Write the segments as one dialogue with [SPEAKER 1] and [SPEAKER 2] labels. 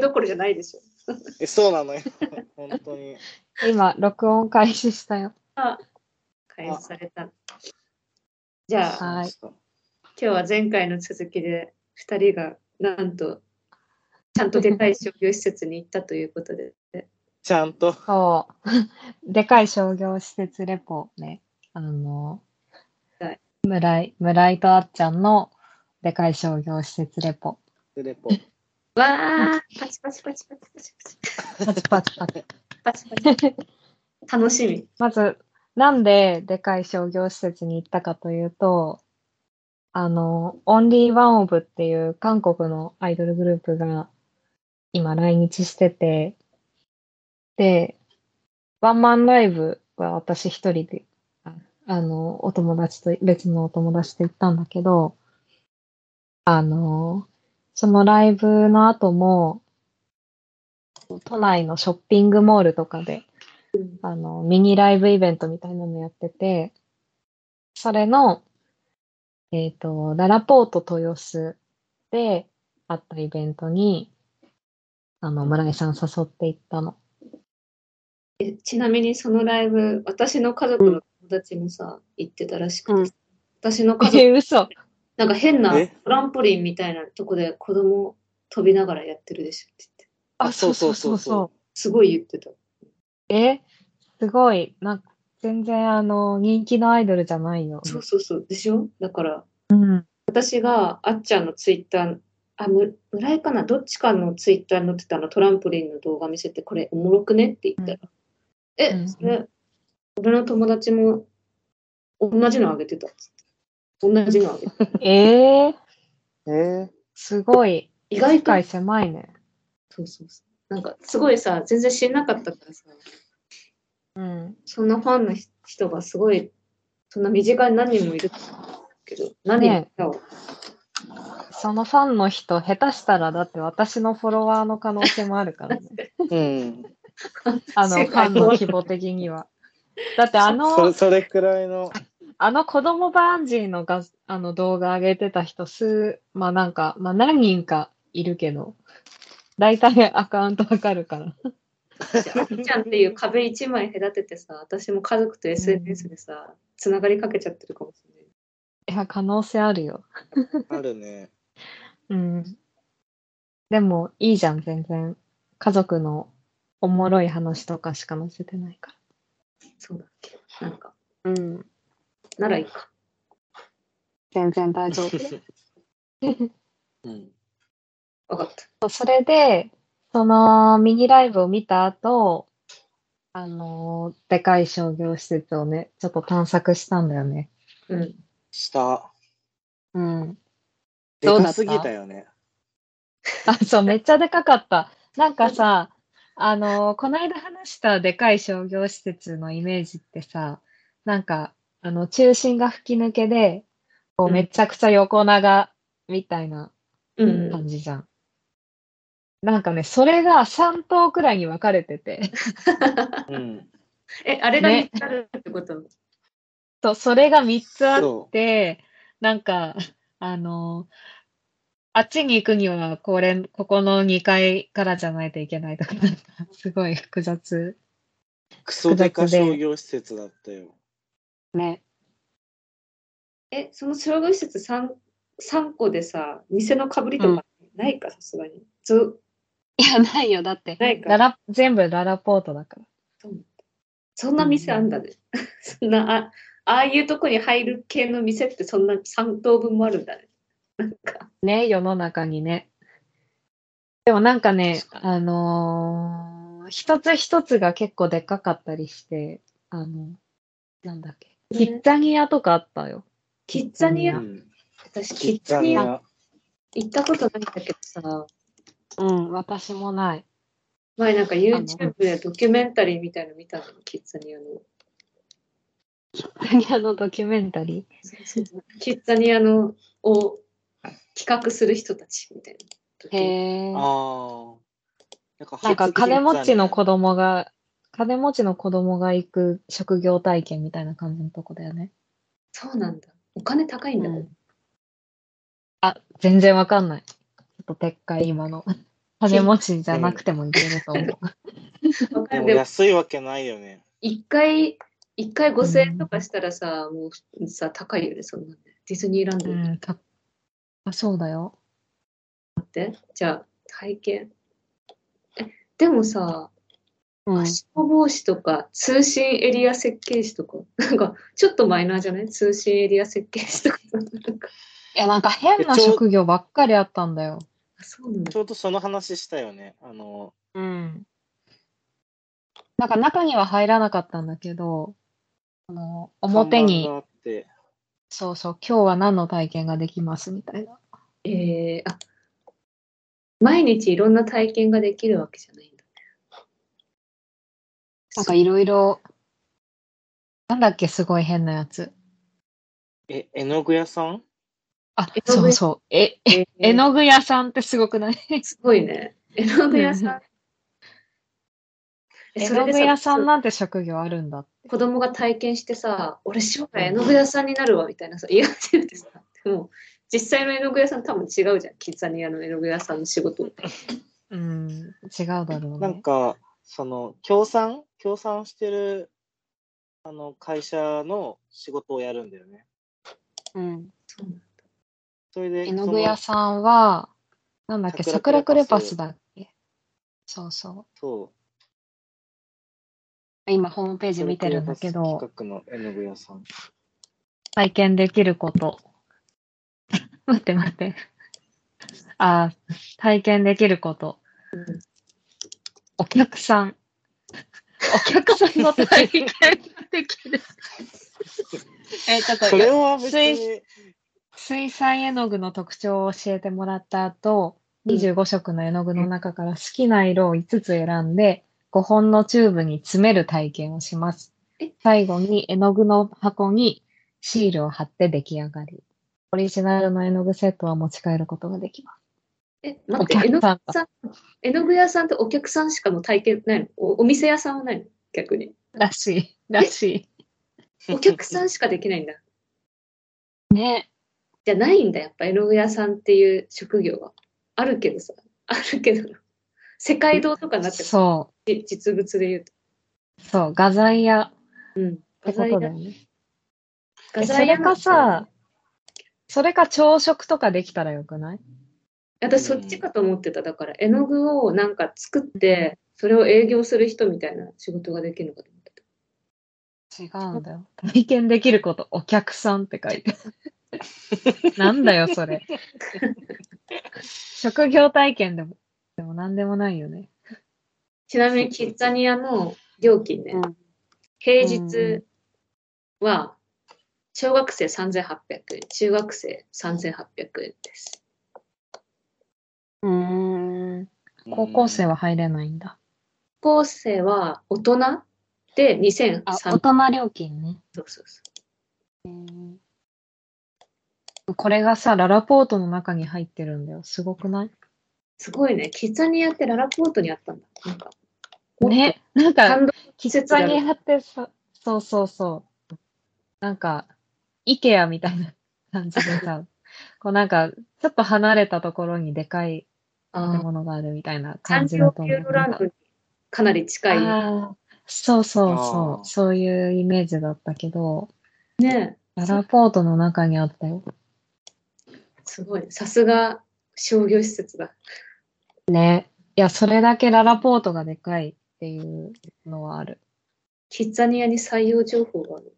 [SPEAKER 1] どころじゃないでしょ。
[SPEAKER 2] えそうなのよ。本当に。
[SPEAKER 3] 今、録音開始したよ。
[SPEAKER 1] あ、開始された。じゃあ、
[SPEAKER 3] はい。
[SPEAKER 1] 今日は前回の続きで2人がなんとちゃんとでかい商業施設に行ったということで、
[SPEAKER 2] ちゃんと。
[SPEAKER 3] そう。でかい商業施設レポね。あの
[SPEAKER 1] はい、
[SPEAKER 3] 村井、村井とあっちゃんのでかい商業施設レポ。
[SPEAKER 2] レポ。
[SPEAKER 1] わあ、パチパチパチパチパチ
[SPEAKER 3] パチ。パチパチ
[SPEAKER 1] パチ。パチパチ。楽しみ。
[SPEAKER 3] まず、なんででかい商業施設に行ったかというと、あの、オンリーワンオブっていう韓国のアイドルグループが今来日してて、で、ワンマンライブは私一人で、あの、お友達と、別のお友達と行ったんだけど、あの、そのライブの後も、都内のショッピングモールとかで、あの、ミニライブイベントみたいなのやってて、それの、えっ、と、ララポート豊洲であったイベントに、あの、村井さん誘って行ったの。
[SPEAKER 1] えちなみにそのライブ、私の家族の友達もさ、行ってたらしくて、
[SPEAKER 3] うん。
[SPEAKER 1] 私の家族、
[SPEAKER 3] え、嘘。
[SPEAKER 1] なんか変な
[SPEAKER 2] え？
[SPEAKER 1] トランポリンみたいなとこで子供飛びながらやってるでしょって言って。
[SPEAKER 3] あ、そうそうそうそう。
[SPEAKER 1] すごい言ってた。
[SPEAKER 3] え、すごい。なんか、全然あの、人気のアイドルじゃないよ。
[SPEAKER 1] そうそうそう。でしょ？だから、
[SPEAKER 3] うん。
[SPEAKER 1] 私があっちゃんのツイッター、あ、む村井かな？どっちかのツイッターに載ってたの？トランポリンの動画見せて、これおもろくね？って言ったら、
[SPEAKER 3] うん
[SPEAKER 1] え、それ、俺の友達も同じのあげてたっつって。同じのあげてた。
[SPEAKER 3] えー、
[SPEAKER 2] えー、
[SPEAKER 3] すごい。
[SPEAKER 1] 意外と、
[SPEAKER 3] 世界狭いね。
[SPEAKER 1] そうそうそう。なんか、すごいさ、全然知んなかったからさ、
[SPEAKER 3] うん。
[SPEAKER 1] そんなファンの人がすごい、そんな身近に何人もいるけど、何人かを、
[SPEAKER 3] そのファンの人、下手したらだって私のフォロワーの可能性もあるからね。
[SPEAKER 2] うん。
[SPEAKER 3] あの、
[SPEAKER 1] 世
[SPEAKER 3] ファンの規模的には。だってあの、
[SPEAKER 2] それくらいの。
[SPEAKER 3] あの子供バンジーのがあの動画上げてた人数、まあなんか、まあ何人かいるけど、大体アカウントわかるから。
[SPEAKER 1] あっちゃんっていう壁一枚隔ててさ、私も家族と SNS でさ、つながりかけちゃってるかもしれない。
[SPEAKER 3] いや、可能性あるよ。
[SPEAKER 2] あるね。
[SPEAKER 3] うん。でも、いいじゃん、全然。家族のおもろい話とかしか載せてないか
[SPEAKER 1] そうだっけ？なんか、
[SPEAKER 3] ら。うん。
[SPEAKER 1] ならいいか。
[SPEAKER 3] 全然大丈夫。
[SPEAKER 2] うん。
[SPEAKER 1] わかった。
[SPEAKER 3] それで、そのミニライブを見た後、あのーでかい商業施設をね、ちょっと探索したんだよね。
[SPEAKER 1] うん。
[SPEAKER 2] した。
[SPEAKER 3] うん。
[SPEAKER 2] で
[SPEAKER 3] どうだった
[SPEAKER 2] かすぎたよね。
[SPEAKER 3] あ、そう、めっちゃでかかった。なんかさ、あのーこの間話したでかい商業施設のイメージってさ、なんか、あの、中心が吹き抜けで、こう、
[SPEAKER 1] うん
[SPEAKER 3] めちゃくちゃ横長みたいな
[SPEAKER 1] うん。
[SPEAKER 3] 感じじゃん。なんかね、それが3棟くらいに分かれてて、
[SPEAKER 2] うん。
[SPEAKER 1] え、あれが
[SPEAKER 3] ね
[SPEAKER 1] 見つかるってこと、
[SPEAKER 3] そう、それが3つあっ
[SPEAKER 2] そ
[SPEAKER 3] て、なんか、あの、あっちに行くには、これ、ここの2階からじゃないといけないとか、なんかすごい複雑。
[SPEAKER 2] う。クソデカ商業施設だったよ。
[SPEAKER 3] ね。
[SPEAKER 1] え、その商業施設 3, 三個でさ、店のかぶりとかないか、さすがに。ず
[SPEAKER 3] いや、ないよ。だって、
[SPEAKER 1] ないか
[SPEAKER 3] ララ、全部ララポートだから。
[SPEAKER 1] そんな店あんだね。そんな、あああいうとこに入る系の店ってそんな3等分もあるんだね。なんか、
[SPEAKER 3] ね、世の中にね。でもなんかね、あのー一つ一つが結構でっかかったりして、あの、なんだっけ。キッザニアとかあったよ。
[SPEAKER 1] キッザニア、
[SPEAKER 2] うん。
[SPEAKER 1] 私
[SPEAKER 2] キッ
[SPEAKER 1] ザニア。行ったことないんだけどさ、
[SPEAKER 3] うん、私もない。
[SPEAKER 1] 前なんか YouTube でドキュメンタリーみたいの見たの、キッザニアの。
[SPEAKER 3] キッザニアのドキュメンタリ
[SPEAKER 1] キッザニアのを企画する人たちみたいな。
[SPEAKER 3] ー。へー。
[SPEAKER 2] ああ。なんか
[SPEAKER 3] 金持ちの子
[SPEAKER 2] 供。
[SPEAKER 3] 供が、金持ちの子供が行く職業体験みたいな感じのとこだよね。
[SPEAKER 1] そうなんだ。お金高いんだもん。
[SPEAKER 3] うんあ、全然わかんない。ちょっと撤回今の。金持ちじゃなくてもいけると思う。
[SPEAKER 2] でも安いわけないよね。
[SPEAKER 1] 一回、一回5000円とかしたらさ、もうさ、高いよね、そんな。ディズニーランドに
[SPEAKER 3] うん、たあそうだよ。
[SPEAKER 1] 行って。じゃあ、体験。え、でもさ、
[SPEAKER 3] うん
[SPEAKER 1] はしご帽子とか、通信エリア設計士とか、なんか、ちょっとマイナーじゃない？通信エリア設計士とか。なんか
[SPEAKER 3] いや、なんか変な職業ばっかりあったんだよ。
[SPEAKER 1] あそうなんだ
[SPEAKER 2] ち。ょうどその話したよね。あの、
[SPEAKER 3] うん。なんか中には入らなかったんだけど、あの、表に
[SPEAKER 2] 看板、があって、
[SPEAKER 3] そうそう、今日は何の体験ができますみたいな。
[SPEAKER 1] えー、あ、毎日いろんな体験ができるわけじゃない？
[SPEAKER 3] なんかいろいろ、なんだっけ、すごい変なやつ。
[SPEAKER 2] え、絵の具屋さん？
[SPEAKER 3] あ
[SPEAKER 1] 絵、の具
[SPEAKER 3] そうそう。え、
[SPEAKER 1] えー
[SPEAKER 3] 絵の具屋さんってすごくない？
[SPEAKER 1] すごいね。絵の具屋さん。え
[SPEAKER 3] 絵の具屋さんなんて職業あるんだって。
[SPEAKER 1] 子供が体験してさ、俺将来絵の具屋さんになるわみたいなさ、言い始めてさ、でも実際の絵の具屋さん多分違うじゃん。キッザニアの絵の具屋さんの仕事。
[SPEAKER 3] うん、違うだろうね。
[SPEAKER 2] なんか、その、協賛協賛してる、あの、会社の仕事をやるんだよね。
[SPEAKER 3] うん。
[SPEAKER 1] そうなんだ
[SPEAKER 2] それで、
[SPEAKER 3] 絵の具屋さんは、なんだっけ、
[SPEAKER 2] 桜
[SPEAKER 3] 桜クレパ
[SPEAKER 2] クレパス
[SPEAKER 3] スだっけそうそう。
[SPEAKER 2] そう。
[SPEAKER 3] 今ホームページ見てるんだけど、
[SPEAKER 2] 企画の絵の具屋さん。
[SPEAKER 3] 体験できること。待って待って。あー体験できること。
[SPEAKER 1] うん
[SPEAKER 3] お客さん。お客さんの体験できる。え、っと、
[SPEAKER 2] それは別に
[SPEAKER 3] 水、水彩絵の具の特徴を教えてもらった後、
[SPEAKER 1] うん
[SPEAKER 3] 25色の絵の具の中から好きな色を5つ選んで、5本のチューブに詰める体験をします
[SPEAKER 1] え？
[SPEAKER 3] 最後に絵の具の箱にシールを貼って出来上がり。オリジナルの絵の具セットは持ち帰ることができます。
[SPEAKER 1] え、待って、絵の具
[SPEAKER 3] さん
[SPEAKER 1] 屋さん、絵の具屋さんってお客さんしかの体験ないの？おお店屋さんはないの？逆に。
[SPEAKER 3] らしい。らし
[SPEAKER 1] お客さんしかできないんだ。
[SPEAKER 3] い。ね。
[SPEAKER 1] じゃないんだ、やっぱ絵の具屋さんっていう職業は。あるけどさ、あるけど、世界堂とかになってる
[SPEAKER 3] そ
[SPEAKER 1] じ実物で言うと。
[SPEAKER 3] う。そう。画材屋
[SPEAKER 1] うん。画材屋
[SPEAKER 3] ね。
[SPEAKER 1] 画材屋
[SPEAKER 3] それかさ、それか朝食とかできたらよくない？
[SPEAKER 1] 私そっちかと思ってた。だから絵の具をなんか作って、それを営業する人みたいな仕事ができるのかと思ってた。
[SPEAKER 3] 違うんだよ。体験できること、お客さんって書いて。なんだよ、それ。職業体験でも、でも何でもないよね。
[SPEAKER 1] ちなみにキッザニアの料金ね、平日は小学生3800円、中学生3800円です。
[SPEAKER 3] うん。高校生は入れないんだ。
[SPEAKER 1] 高校生は大人で2300
[SPEAKER 3] あ、大人料金ね。
[SPEAKER 1] そうそうそ
[SPEAKER 3] これがさ、ララポートの中に入ってるんだよ。すごくない？う
[SPEAKER 1] すごいね。キッザニアってララポートにあったんだ。なんか、
[SPEAKER 3] ね。なんか、キッザニアってさ、そうそうそう。なんか、イケアみたいな感じでさ、こうなんか、ちょっと離れたところにでかい建
[SPEAKER 1] あ
[SPEAKER 3] 物があるみたいな
[SPEAKER 1] サ
[SPEAKER 3] 感じだと思う。
[SPEAKER 1] ピューロランドにかなり近い。
[SPEAKER 3] ああ、そうそうそう。そういうイメージだったけど、
[SPEAKER 1] ね
[SPEAKER 3] ララポートの中にあったよ。
[SPEAKER 1] すごい。さすが商業施設だ。
[SPEAKER 3] ね。いや、それだけララポートがでかいっていうのはある。
[SPEAKER 1] キッザニアに採用情報がある。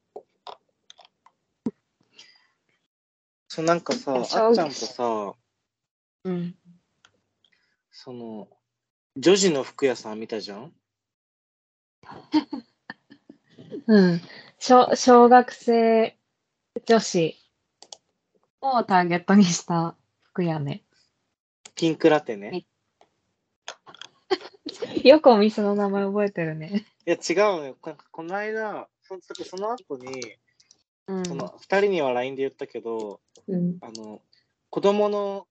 [SPEAKER 2] そう、なんかさ、あっちゃんとさ、
[SPEAKER 3] うん。
[SPEAKER 2] その、女児の服屋さん見たじゃん？
[SPEAKER 3] うん。小、小学生女子をターゲットにした服やね。
[SPEAKER 2] ピンクラテね？
[SPEAKER 3] よくお店の名前覚えてるね。
[SPEAKER 2] いや、違うのよ。ここの間、そその後に、
[SPEAKER 3] うん。
[SPEAKER 2] その、二人には LINE で言ったけど、
[SPEAKER 1] うん。
[SPEAKER 2] あの、子供の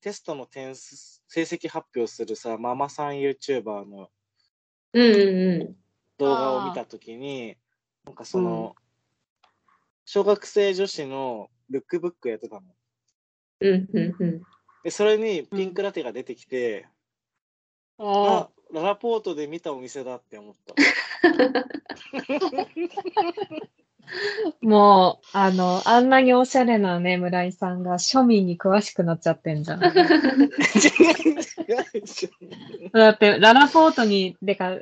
[SPEAKER 2] テストの点数、成績発表するさ、ママさん YouTuber の
[SPEAKER 1] うんうんう
[SPEAKER 2] 動画を見たときに、なんかその、小学生女子のルックブックやってたの。
[SPEAKER 1] ん。うんうんうん。
[SPEAKER 2] で、それにピンクラテが出てきて、あ、ララポートで見たお店だって思った。
[SPEAKER 3] もう、あの、あんなにおしゃれなね、村井さんが庶民に詳しくなっちゃってんじゃん。
[SPEAKER 2] 違う違うでしょ
[SPEAKER 3] だって、ララポートに、でか、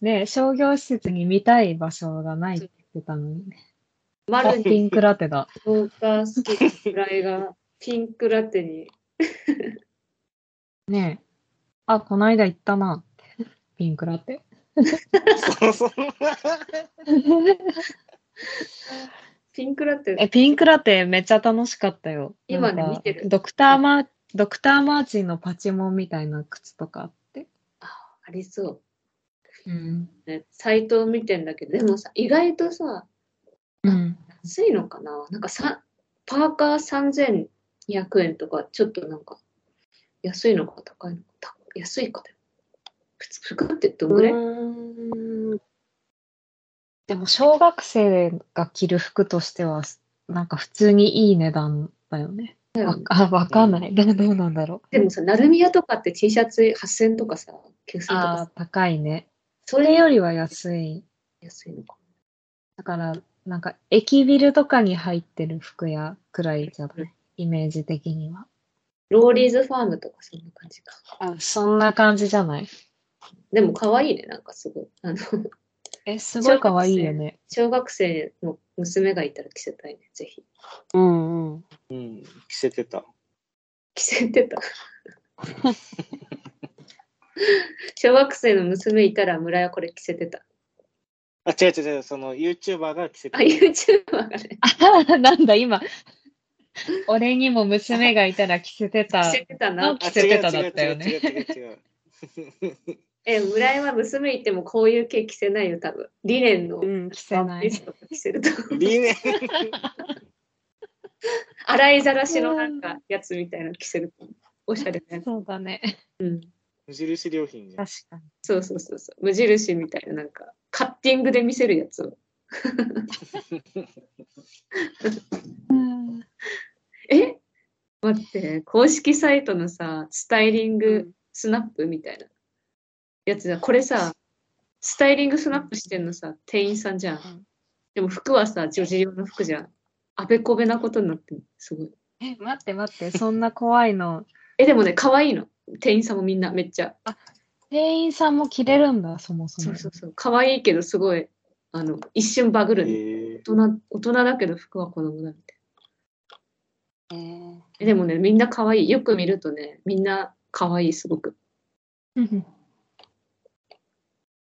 [SPEAKER 3] ね、商業施設に見たい場所がないって言ってたのにね。あ
[SPEAKER 1] マルに
[SPEAKER 3] ピンクラテだ。
[SPEAKER 1] 村井がピンクラテに。
[SPEAKER 3] ねえ。あ、こないだ行ったな。ピンクラテ。
[SPEAKER 2] そうそう。
[SPEAKER 1] ピンクラテ、
[SPEAKER 3] え、ピンクラテめっちゃ楽しかったよ。
[SPEAKER 1] 今ね見てる
[SPEAKER 3] ドクターマー、ドクターマーチンのパチモンみたいな靴とかあって。
[SPEAKER 1] あありそう。
[SPEAKER 3] うん。
[SPEAKER 1] ね、サイトを見てんだけど、でもさ、意外とさ、
[SPEAKER 3] うん。
[SPEAKER 1] 安いのかな？なんかさ、パーカー3200円とか、ちょっとなんか、安いのか高いのか、た安いかでも。普通、服ってどんぐらい、
[SPEAKER 3] でも、小学生が着る服としては、なんか普通にいい値段だよね。わあ、わかんない。どうどうなんだろう。
[SPEAKER 1] でもさ、成宮とかって T シャツ8000円とかさ、9000円とか
[SPEAKER 3] ああ
[SPEAKER 1] さ、、
[SPEAKER 3] 高いね。それよりは安い。
[SPEAKER 1] 安いのか。
[SPEAKER 3] だから、なんか、駅ビルとかに入ってる服屋くらいじゃない？イメージ的には。
[SPEAKER 1] ローリーズファームとかそんな感じか。
[SPEAKER 3] あ、そんな感じじゃない？
[SPEAKER 1] でも可愛いね、なんかすごい。あの、
[SPEAKER 3] え、すごい可愛いよね。
[SPEAKER 1] 小学生の娘がいたら着せたいね、ぜひ。
[SPEAKER 3] うんうん。
[SPEAKER 2] うん、着せてた。
[SPEAKER 1] 着せてた。小学生の娘いたら村屋これ着せてた。
[SPEAKER 2] あ、違う違う違う、その YouTuber が着せて
[SPEAKER 1] あ、
[SPEAKER 2] た。
[SPEAKER 1] YouTuber がね、
[SPEAKER 3] あ なんだ、今。俺にも娘がいたら着せてた
[SPEAKER 1] 着。せてたな
[SPEAKER 3] あ。着せてただったよね
[SPEAKER 2] 違う違う違う違う違う。
[SPEAKER 1] え、村井は娘いてもこういう系着せないよ、多分。リネンの
[SPEAKER 3] うん、着せない。
[SPEAKER 1] 着せると。
[SPEAKER 2] 理念。
[SPEAKER 1] 洗いざらしのなんかやつみたいなの着せると。おしゃれなやつ。
[SPEAKER 3] そうだね。
[SPEAKER 1] うん。
[SPEAKER 2] 無印良品じゃん。
[SPEAKER 3] 確かに。
[SPEAKER 1] そうそうそうそう。無印みたいななんか、カッティングで見せるやつを。
[SPEAKER 3] うん
[SPEAKER 1] え？待って、公式サイトのさ、スタイリングスナップみたいなやつだ。これさ、スタイリングスナップしてんのさ、店員さんじゃん。
[SPEAKER 3] ん
[SPEAKER 1] でも服はさ、女児用の服じゃん。あべこべなことになってる。すごい。
[SPEAKER 3] え、待って待って、そんな怖いの。
[SPEAKER 1] え、でもね、可愛いの。店員さんもみんなめっちゃ。
[SPEAKER 3] 店員さんも着れるんだ、そもそも。
[SPEAKER 1] そうそうそう。可愛いけど、すごい、あの、一瞬バグるね。
[SPEAKER 2] え
[SPEAKER 1] 大人、大人だけど服は子供だみたい
[SPEAKER 3] えー
[SPEAKER 1] な。えでもね、みんな可愛い。よく見るとね、みんな可愛い、すごく。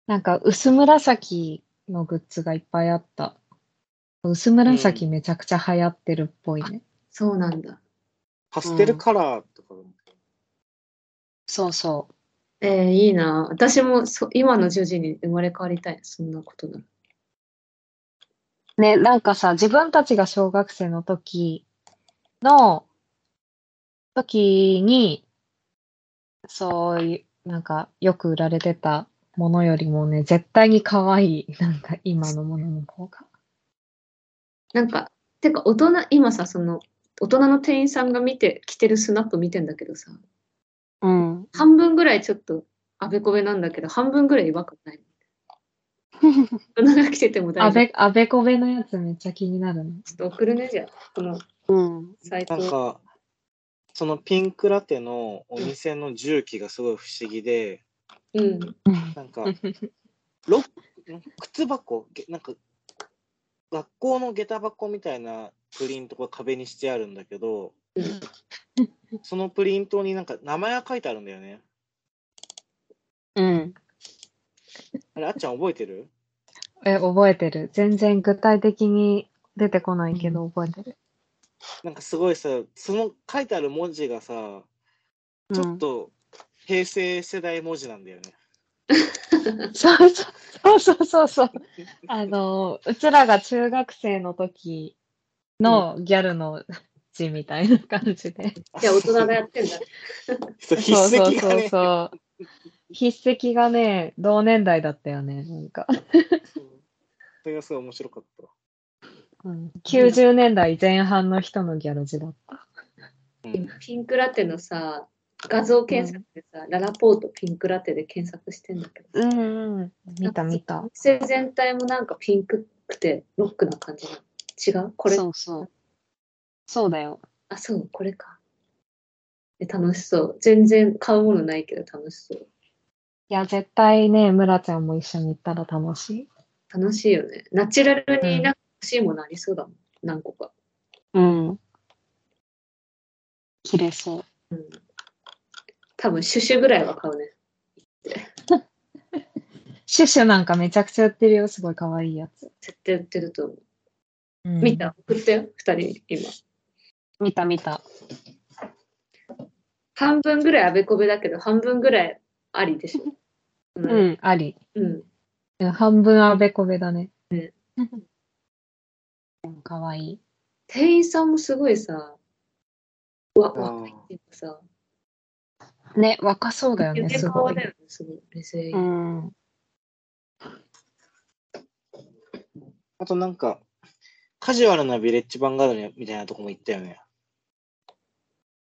[SPEAKER 3] なんか薄紫のグッズがいっぱいあった。薄紫めちゃくちゃ流行ってるっぽいね。
[SPEAKER 1] そうなんだ。
[SPEAKER 2] パステルカラーとか。
[SPEAKER 3] そうそ
[SPEAKER 1] えー、いいな。私もそ今の女児に生まれ変わりたい。そんなことな。
[SPEAKER 3] ね、なんかさ、自分たちが小学生の時の、時に、そういう、なんかよく売られてたものよりもね、絶対に可愛い。なんか今のものの方が。
[SPEAKER 1] なんか、てか大人、今さ、その、大人の店員さんが見て、着てるスナップ見てんだけどさ、
[SPEAKER 3] うん。
[SPEAKER 1] 半分ぐらいちょっとあべこべなんだけど、半分ぐらい違和感ない。大人が着てても大丈夫。
[SPEAKER 3] あべ、あべこべのやつめっちゃ気になるね。
[SPEAKER 1] ちょっと送るね、じゃあ、この
[SPEAKER 3] うん。
[SPEAKER 1] サイト
[SPEAKER 2] なんか、そのピンクラテのお店の重機がすごい不思議で、
[SPEAKER 1] うん。
[SPEAKER 2] なんか、ロ靴箱、げなんか、学校の下駄箱みたいなプリントが壁にしてあるんだけど、
[SPEAKER 1] うん
[SPEAKER 2] そのプリントになんか名前が書いてあるんだよね。
[SPEAKER 3] うん。
[SPEAKER 2] あれ、あっちゃん覚えてる？
[SPEAKER 3] え、覚えてる。全然具体的に出てこないけど覚えてる。
[SPEAKER 2] なんかすごいさ、その書いてある文字がさ、ちょっと平成世代文字なんだよね。
[SPEAKER 3] そ うそうそうそうそう。あの、うちらが中学生の時のギャルの字みたいな感じで。
[SPEAKER 1] じゃあ大人がやってんだ。
[SPEAKER 2] そう筆
[SPEAKER 3] そうそう
[SPEAKER 2] 跡がね。
[SPEAKER 3] そうそう。筆跡がね、同年代だったよね、なんか。
[SPEAKER 2] そうそれがすごい面白かった。
[SPEAKER 3] うん、90年代前半の人のギャル字だった。
[SPEAKER 2] うん
[SPEAKER 1] ピンクラテのさ、画像検索でさ、ララポートピンクラテで検索してんだけど。
[SPEAKER 3] うんうん。見た見た
[SPEAKER 1] お。店全体もなんかピンクくてロックな感じなの？違う？これ？
[SPEAKER 3] そうそう。そうだよ。
[SPEAKER 1] あ、そう、これか。え楽しそう。全然買うものないけど楽しそう。
[SPEAKER 3] いや、絶対ね、村ちゃんも一緒に行ったら楽しい。
[SPEAKER 1] 楽しいよね。ナチュラルになんか欲しいものありそうだもん。何個か。
[SPEAKER 3] うん。切れそう。
[SPEAKER 1] うん。多分、シュシュぐらいは買うね。
[SPEAKER 3] シュシュなんかめちゃくちゃ売ってるよ。すごい可愛いやつ。
[SPEAKER 1] 絶対売ってると思う。
[SPEAKER 3] うん
[SPEAKER 1] 見た？送ったよ。二人、今。
[SPEAKER 3] 見た見た。
[SPEAKER 1] 半分ぐらいあべこべだけど、半分ぐらいありでしょ。う。
[SPEAKER 3] うんん、あり。
[SPEAKER 1] うん。
[SPEAKER 3] うん半分あべこべだね。
[SPEAKER 1] ね
[SPEAKER 3] うん。かわいい。
[SPEAKER 1] 店員さんもすごいさ、わ、若いっていうかさ、
[SPEAKER 3] ね、若そうだよね、
[SPEAKER 1] 夢
[SPEAKER 3] すごい
[SPEAKER 1] 顔だ。よね、すごい。
[SPEAKER 3] うん。
[SPEAKER 2] あとなんか、カジュアルなビレッジヴァンガードにみたいなとこも行ったよね。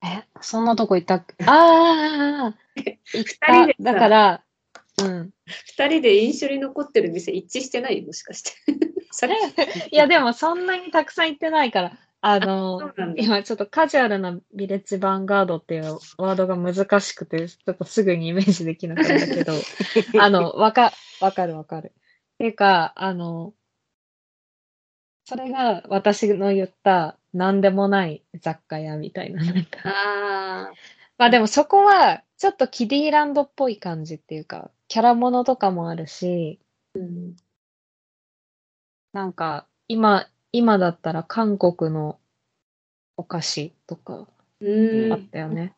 [SPEAKER 3] え、そんなとこ行ったっけ？ああ
[SPEAKER 1] 二人でさ
[SPEAKER 3] だから、うん。
[SPEAKER 1] 二人で印象に残ってる店一致してない？もしかして。さっき
[SPEAKER 3] いや、でもそんなにたくさん行ってないから、あ
[SPEAKER 1] そ
[SPEAKER 3] の。今ちょっとカジュアルなビレッジヴァンガードっていうワードが難しくて、ちょっとすぐにイメージできなかったけど、あの、わか、わかるわかる。っていうか、あの、それが私の言った何でもない雑貨屋みたいな、なんか。
[SPEAKER 1] あ
[SPEAKER 3] まあでもそこは、ちょっとキディランドっぽい感じっていうか、キャラものとかもあるし、
[SPEAKER 1] ー、うん。
[SPEAKER 3] なんか、今、今だったら韓国のお菓子とかあったよね。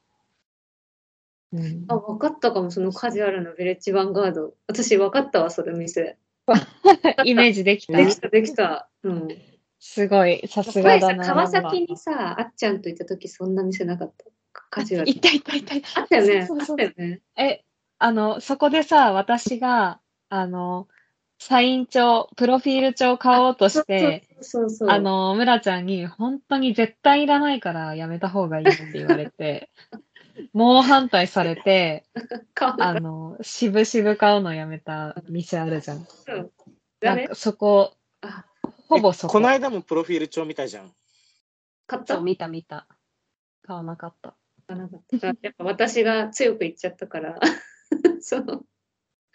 [SPEAKER 3] うん。
[SPEAKER 1] あ、分かったかも、そのカジュアルなヴィレッジヴァンガード。私分かったわ、それ店。
[SPEAKER 3] イメージできた
[SPEAKER 1] できた、できた。うん。
[SPEAKER 3] すごい、さすがだな。
[SPEAKER 1] 川崎にさ、あっちゃんと行った時そんな店なかった？カジュアル
[SPEAKER 3] い。たいたいたいた。
[SPEAKER 1] あったよね。あっ
[SPEAKER 3] そうそうそう
[SPEAKER 1] たよね。
[SPEAKER 3] え、あの、そこでさ、私が、あの、サイン帳、プロフィール帳買おうとして、
[SPEAKER 1] そうそうそう。
[SPEAKER 3] あ、の、村ちゃんに、本当に絶対いらないからやめた方がいいって言われて、猛反対されて、あの、渋々買うのやめた店あるじゃん。
[SPEAKER 1] た。うん。
[SPEAKER 3] んかそこ
[SPEAKER 1] あ、
[SPEAKER 3] ほぼそこ。
[SPEAKER 2] この間もプロフィール帳見たじゃん。
[SPEAKER 1] 買った？
[SPEAKER 3] 見た見た。買わなかった。
[SPEAKER 1] 買わなかった。やっぱ私が強く言っちゃったから、そう。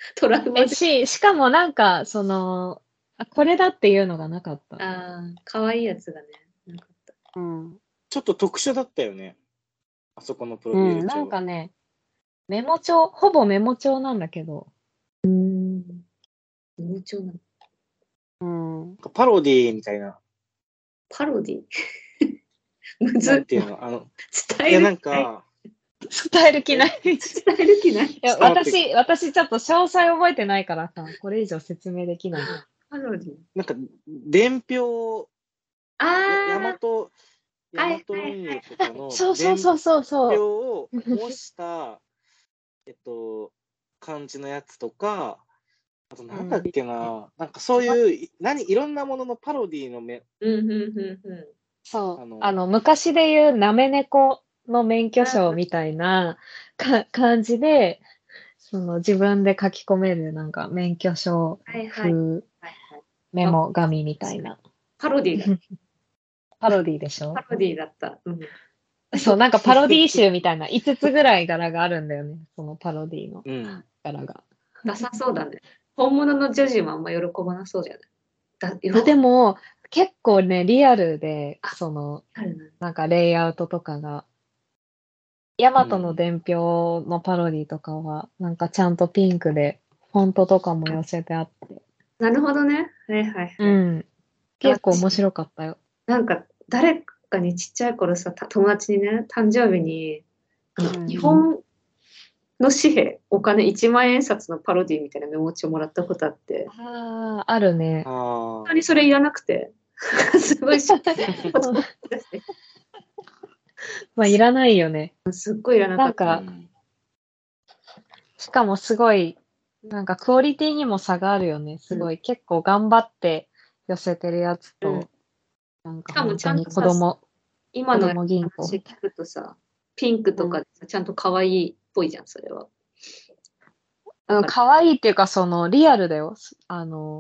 [SPEAKER 1] トラウマ。
[SPEAKER 3] し、しかもなんか、その、あこれだっていうのがなかった。
[SPEAKER 1] ああ、可愛いやつがね。なかった。
[SPEAKER 3] うん。
[SPEAKER 2] ちょっと特殊だったよね。あそこのプロフィー
[SPEAKER 3] うん、
[SPEAKER 2] ル帳。
[SPEAKER 3] なんかね、メモ帳、ほぼメモ帳なんだけど、
[SPEAKER 1] うん。無調なの。
[SPEAKER 3] うん。
[SPEAKER 2] パロディーみたいな。
[SPEAKER 1] パロディ？むずっ
[SPEAKER 2] なんていうの？あの、
[SPEAKER 1] 伝える
[SPEAKER 2] いやなんか、
[SPEAKER 3] 伝える気ない。い
[SPEAKER 1] 伝える気ない。
[SPEAKER 3] や、
[SPEAKER 2] 伝わって
[SPEAKER 3] 私、私ちょっと詳細覚えてないからさ、これ以上説明できない。
[SPEAKER 1] パロディ
[SPEAKER 2] なんか、伝票、
[SPEAKER 1] あ
[SPEAKER 2] ヤ
[SPEAKER 1] あ
[SPEAKER 2] マト、ヤ
[SPEAKER 1] はい
[SPEAKER 2] マト運輸とかの
[SPEAKER 3] そうそうそうそうそう。
[SPEAKER 2] 伝票を模した、えっと、漢字のやつとか、あとなんだっけな、なんかそういう、何、いろんなもののパロディーのめ、
[SPEAKER 1] うんうんうんう
[SPEAKER 3] そう。
[SPEAKER 2] あの
[SPEAKER 3] あの、昔で言うなめ猫の免許証みたいなか感じで、その自分で書き込めるなんか免許証
[SPEAKER 1] ん。はいはい。
[SPEAKER 3] 風メモ紙みたいな。
[SPEAKER 1] パロディだ。
[SPEAKER 3] パロディでしょ？
[SPEAKER 1] パロディだった。うん。
[SPEAKER 3] そう、なんかパロディ集みたいな5つぐらい柄があるんだよね。そのパロディの
[SPEAKER 2] うん。
[SPEAKER 3] 柄が。
[SPEAKER 1] ダサそうだね。本物の女児もあんま喜ばなそうじゃない？だ
[SPEAKER 3] でも、結構ね、リアルで、その、
[SPEAKER 1] な
[SPEAKER 3] んかレイアウトとかが、ヤマトの伝票のパロディとかは、なんかちゃんとピンクで、フォントとかも寄せてあって。
[SPEAKER 1] なるほどね。はいはいはい。
[SPEAKER 3] うん。結構面白かったよ。
[SPEAKER 1] なんか、誰かにちっちゃい頃さ、た友達にね、誕生日に、あの
[SPEAKER 3] うん
[SPEAKER 1] 日本の紙幣、お金1万円札のパロディみたいなメモ帳もらったことあって、
[SPEAKER 3] ああ、あるね。
[SPEAKER 2] あ
[SPEAKER 1] 本当にそれいらなくて、すごいショック で
[SPEAKER 3] まあ、いらないよね。
[SPEAKER 1] すっごいいらなかった。
[SPEAKER 3] なんかしかもすごい、なんかクオリティにも差があるよね。すごい、結構頑張って寄せてるやつと、
[SPEAKER 1] うん
[SPEAKER 3] なんか本当に子供、
[SPEAKER 1] 今の話聞くとさ、ピンクとかちゃんと可愛いっぽいじゃん、それは。
[SPEAKER 3] あの、可愛いっていうか、その、リアルだよ。あの、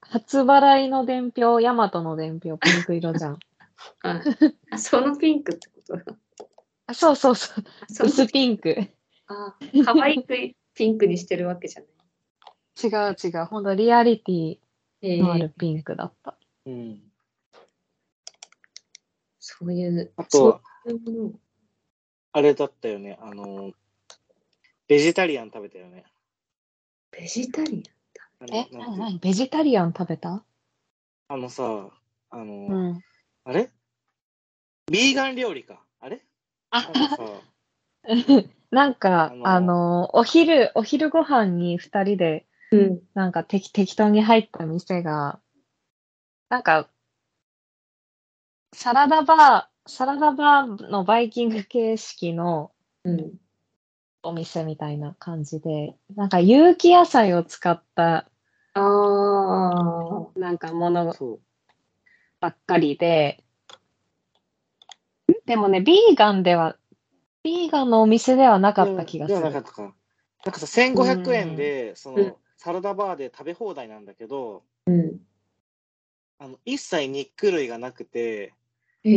[SPEAKER 3] 初払いの伝票、ヤマトの伝票、ピンク色じゃん。
[SPEAKER 1] ああそのピンクってこと？だ。
[SPEAKER 3] あそうそうそう。
[SPEAKER 1] あその
[SPEAKER 3] 薄ピンク。
[SPEAKER 1] あ可愛くピンクにしてるわけじゃない。
[SPEAKER 3] 違う違う。ほんとリアリティ
[SPEAKER 1] え
[SPEAKER 3] のあ
[SPEAKER 1] ー
[SPEAKER 3] るピンクだった。
[SPEAKER 2] うん。
[SPEAKER 1] そういう、
[SPEAKER 2] あと、あれだったよね。あの、ベジタリアン食べたよね。
[SPEAKER 1] ベジタリ
[SPEAKER 2] あれ
[SPEAKER 3] え、
[SPEAKER 2] な
[SPEAKER 3] に？ベジタリアン食べた？
[SPEAKER 2] あのさ、あの、
[SPEAKER 3] うん。
[SPEAKER 2] あれ？ビーガン料理か。あれ？
[SPEAKER 3] あ
[SPEAKER 2] なんかさ、
[SPEAKER 3] なんか、
[SPEAKER 2] あの
[SPEAKER 3] あの、お昼、お昼ご飯に二人で。
[SPEAKER 1] うん。
[SPEAKER 3] なんか適適当に入った店が、なんか、サラダバー、サラダバーのバイキング形式の
[SPEAKER 1] うん。
[SPEAKER 3] お店みたいな感じで、なんか有機野菜を使った、
[SPEAKER 1] ああ。
[SPEAKER 3] なんかもの
[SPEAKER 2] そう。
[SPEAKER 3] ばっかりで、でもね、ビーガンでは、ビーガンのお店ではなかった気がす
[SPEAKER 2] ではなか
[SPEAKER 3] る。
[SPEAKER 2] ったか。なんかさ、1500円で、そ
[SPEAKER 1] うん
[SPEAKER 2] の、サラダバーで食べ放題なんだけど、
[SPEAKER 1] うん。
[SPEAKER 2] あの、一切肉類がなくて、
[SPEAKER 1] え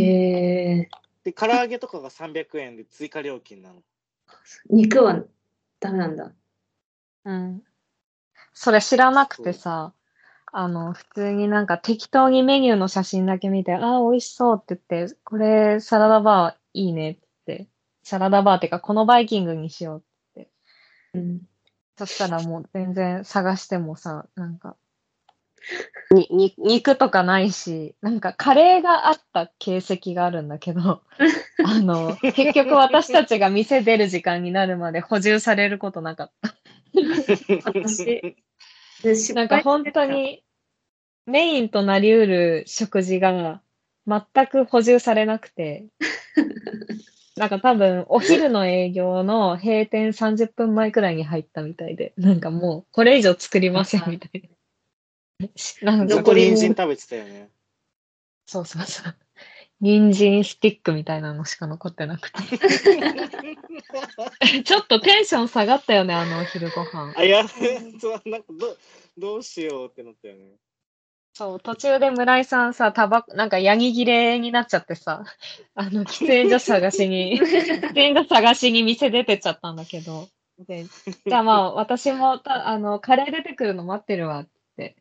[SPEAKER 1] え
[SPEAKER 2] で、唐揚げとかが300円で追加料金なの。
[SPEAKER 1] 肉はダメなんだ。
[SPEAKER 3] うん。それ知らなくてさ、あの、普通になんか適当にメニューの写真だけ見て、ああ、美味しそうって言って、これサラダバーいいねって、サラダバーっていうか、このバイキングにしよう。
[SPEAKER 1] うん。
[SPEAKER 3] そしたらもう全然探してもさ、なんか、に、に、肉とかないし、なんかカレーがあった形跡があるんだけど、あの、結局私たちが店出る時間になるまで補充されることなかった。
[SPEAKER 1] 私
[SPEAKER 3] なんか本当にメインとなりうる食事が全く補充されなくて、なんか多分お昼の営業の閉店30分前くらいに入ったみたいで、なんかもうこれ以上作りませんみたいな。なんか
[SPEAKER 2] 人参食べてたよね。
[SPEAKER 3] そうそうそう。人参スティックみたいなのしか残ってなくて。ちょっとテンション下がったよね、あのお昼ご飯。
[SPEAKER 2] あ、いや、そうなんかど、どうしようってなったよね。
[SPEAKER 3] そう、途中で村井さんさ、タバコ、なんかヤギ切れになっちゃってさ、あの、喫煙所探しに、喫煙所探しに店出てっちゃったんだけど、で、じゃあまあ、私もた、あの、カレー出てくるの待ってるわって、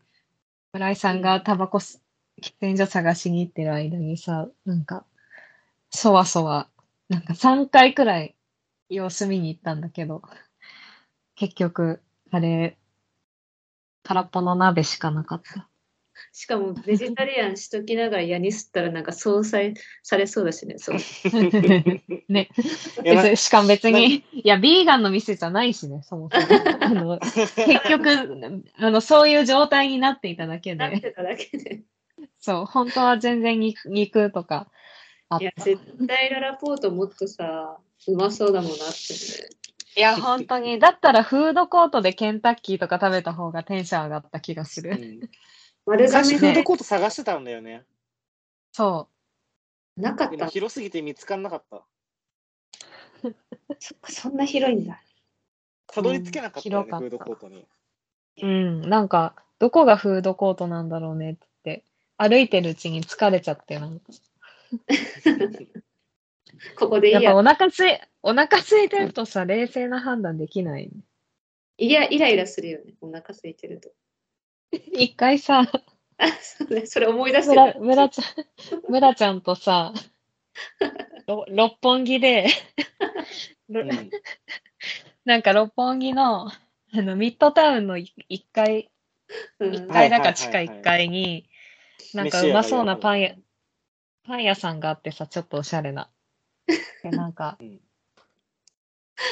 [SPEAKER 3] 村井さんがタバコす、喫煙所探しに行ってる間にさ、なんか、そわそわ、なんか3回くらい様子見に行ったんだけど、結局、カレー、空っぽの鍋しかなかった。
[SPEAKER 1] しかもベジタリアンしときながら矢に吸ったらなんか相殺されそうだしね。そう。
[SPEAKER 3] ね。しかも別に、いや、ビーガンの店じゃないしね、そもそも。あの、結局、あの、そういう状態になっていただけで、
[SPEAKER 1] なってただけで。
[SPEAKER 3] そう、本当は全然肉肉とかあっ
[SPEAKER 1] いや、
[SPEAKER 3] た。
[SPEAKER 1] 絶対ララポートもっとさ、うまそうだもんなってね。
[SPEAKER 3] いや、本当に。だったらフードコートでケンタッキーとか食べた方がテンション上がった気がする。
[SPEAKER 2] うん
[SPEAKER 1] 丸
[SPEAKER 2] 最初フードコート探してたんだよね。
[SPEAKER 3] そ
[SPEAKER 1] なかった。
[SPEAKER 2] 広すぎて見つからなかった。
[SPEAKER 1] そっか、そんな広いんだ。
[SPEAKER 2] たどり着けなかったよね、
[SPEAKER 3] うん広かった
[SPEAKER 2] フードコートに。
[SPEAKER 3] う。うん。なんか、どこがフードコートなんだろうねって、歩いてるうちに疲れちゃって、なんか。
[SPEAKER 1] ここでいいや。
[SPEAKER 3] やっぱお腹すい、お腹空いてるとさ、冷静な判断できない。
[SPEAKER 1] いや、イライラするよね。お腹空いてると。
[SPEAKER 3] 一回さ、
[SPEAKER 1] あ、そうね。それ思い出して
[SPEAKER 3] 村、
[SPEAKER 1] た。
[SPEAKER 3] 村ちゃん、村ちゃんとさ、ろ六本木で、ろ
[SPEAKER 2] うん
[SPEAKER 3] なんか六本木の、あの、ミッドタウンの一一階、
[SPEAKER 1] うん
[SPEAKER 3] 一階だか
[SPEAKER 2] はいはいはいはい
[SPEAKER 3] 地下一階に、なんかうまそうなパン屋、パン屋さんがあってさ、ちょっとおしゃれな。で、なんか
[SPEAKER 2] うん、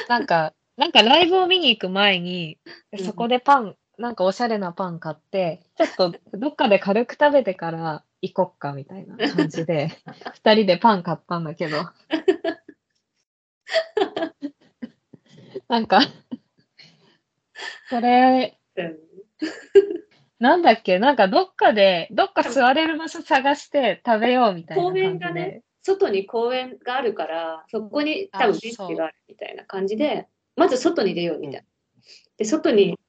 [SPEAKER 3] なんか、なんかライブを見に行く前に、
[SPEAKER 1] うん。
[SPEAKER 3] そこでパン、なんかおしゃれなパン買って、ちょっとどっかで軽く食べてから行こっかみたいな感じで、二人でパン買ったんだけど、なんか、それ、
[SPEAKER 1] うん
[SPEAKER 3] なんだっけ？なんかどっかで、どっか座れる場所探して食べようみたいな
[SPEAKER 1] 公
[SPEAKER 3] 感じで。
[SPEAKER 1] 園がね外に公園があるから、そこに多分
[SPEAKER 3] あ
[SPEAKER 1] ベンチがあるみたいな感じで、まず外に出ようみたいな。で、外に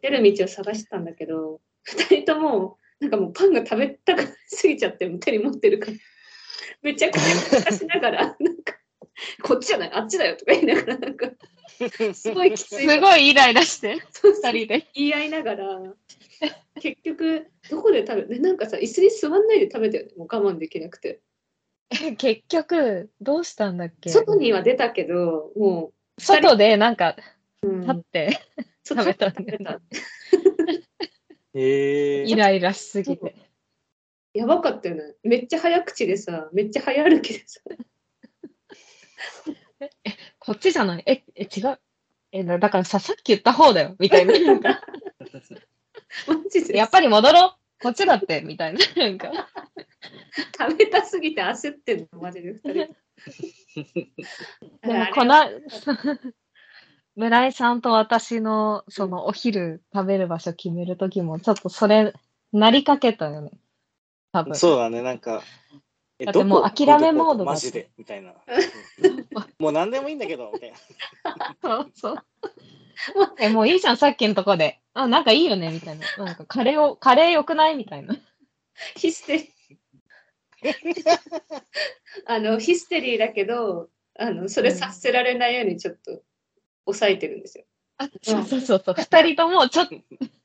[SPEAKER 1] 出る道を探してたんだけど、二人とも、なんかもうパンが食べたくすぎちゃって、手に持ってるから、めちゃくちゃ探しながら、なんか、こっちじゃない、あっちだよとか言いながら、なんか、すごいきつい。
[SPEAKER 3] すごいイライラして、
[SPEAKER 1] そうそう。
[SPEAKER 3] 二人で。
[SPEAKER 1] 言い合いながら、結局、どこで食べ、ね、なんかさ、椅子に座んないで食べたよね、もう我慢できなくて。
[SPEAKER 3] 結局、どうしたんだっけ？
[SPEAKER 1] 外には出たけど、も
[SPEAKER 3] 外でなんか
[SPEAKER 1] う、うん、
[SPEAKER 3] 立って、
[SPEAKER 1] 外
[SPEAKER 3] 食べたん
[SPEAKER 1] 食べた。
[SPEAKER 2] へえ
[SPEAKER 3] イライラしすぎて。
[SPEAKER 1] やばかったよね。めっちゃ早口でさ、めっちゃ早歩きでさ。
[SPEAKER 3] こっちじゃない？え、え、違う？え、だだからさ、さっき言った方だよ、みたいな。
[SPEAKER 1] マジで。
[SPEAKER 3] やっぱり戻ろうこっちだって、みたいな。なんか、
[SPEAKER 1] 食べたすぎて焦ってんの、マジで二人。
[SPEAKER 3] でも この、村井さんと私の、そのお昼食べる場所決めるときも、ちょっとそれ、なりかけたよね。多分。
[SPEAKER 2] そうだね、なんか。え
[SPEAKER 3] だってもう諦めモードだ
[SPEAKER 2] マジでみたいな。うんもう何でもいいんだけど、みたいな。
[SPEAKER 3] そうそう。え、もういいじゃん、さっきのとこで。あ、なんかいいよね、みたいな。なんかカレーを、カレー良くないみたいな。
[SPEAKER 1] ヒステリー。あの、ヒステリーだけど、あの、それさせられないようにちょっと抑えてるんですよ。
[SPEAKER 3] あ、そうそうそうそう。二人とも、ちょっと、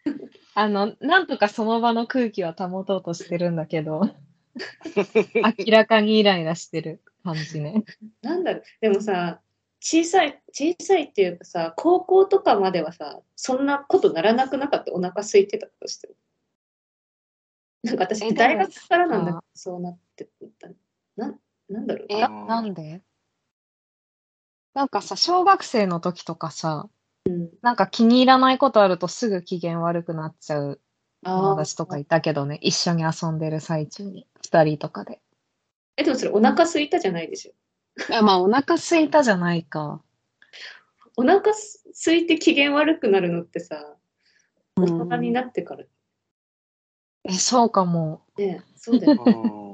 [SPEAKER 3] あの、なんとかその場の空気は保とうとしてるんだけど、明らかにイライラしてる感じね。
[SPEAKER 1] なんだろう、でもさ、小さい、小さいっていうかさ、高校とかまではさ、そんなことならなくなかった、お腹空いてたとしても。なんか私、大学からなんだけ？ど
[SPEAKER 3] あ、
[SPEAKER 1] そうなってた。なん、なんだろう？
[SPEAKER 3] え、
[SPEAKER 2] あ
[SPEAKER 3] なんで？なんかさ、小学生の時とかさ、
[SPEAKER 1] うん、
[SPEAKER 3] なんか気に入らないことあるとすぐ機嫌悪くなっちゃう友達とかいたけどね、一緒に遊んでる最中に、二人とかで。
[SPEAKER 1] え、でもそれお腹空いたじゃないでしょ？
[SPEAKER 3] あまあ、お腹空いたじゃないか。
[SPEAKER 1] お腹す空いて機嫌悪くなるのってさ、大人になってから
[SPEAKER 3] え、そうかも。
[SPEAKER 1] ね、そうだよ。
[SPEAKER 2] あー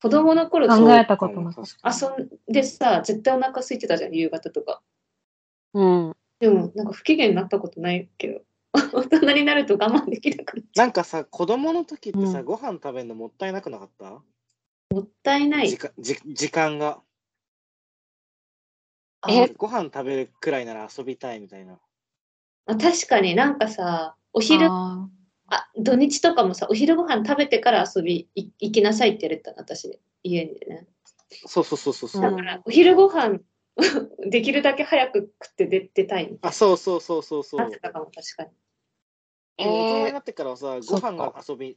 [SPEAKER 1] 子供の頃
[SPEAKER 3] 考えたことなかっ
[SPEAKER 1] 遊んでさ、絶対お腹空いてたじゃん、夕方とか。
[SPEAKER 3] うん。
[SPEAKER 1] でも、なんか不機嫌になったことないけど、大人になると我慢できなくなっちゃ
[SPEAKER 2] なんかさ、子供の時ってさ、
[SPEAKER 3] うん
[SPEAKER 2] ご飯食べるのもったいなくなかった？
[SPEAKER 1] う。もったいない
[SPEAKER 2] 時。間じ時間が。
[SPEAKER 3] え？
[SPEAKER 2] ご飯食べるくらいなら遊びたいみたいな。
[SPEAKER 1] あ確かになんかさ、お昼、あ
[SPEAKER 3] あ
[SPEAKER 1] 土日とかもさ、お昼ご飯食べてから遊びい行きなさいって言われたの、私、家にね。
[SPEAKER 2] そうそうそうそうそう。
[SPEAKER 3] うん
[SPEAKER 1] だから、お昼ご飯 できるだけ早く食って出出たいみたい
[SPEAKER 2] あ、そうそうそうそうそう。
[SPEAKER 1] な。なってたかも、確かに。
[SPEAKER 3] ー
[SPEAKER 2] でも大人
[SPEAKER 3] えー
[SPEAKER 2] になってからはさ、ご飯が遊び、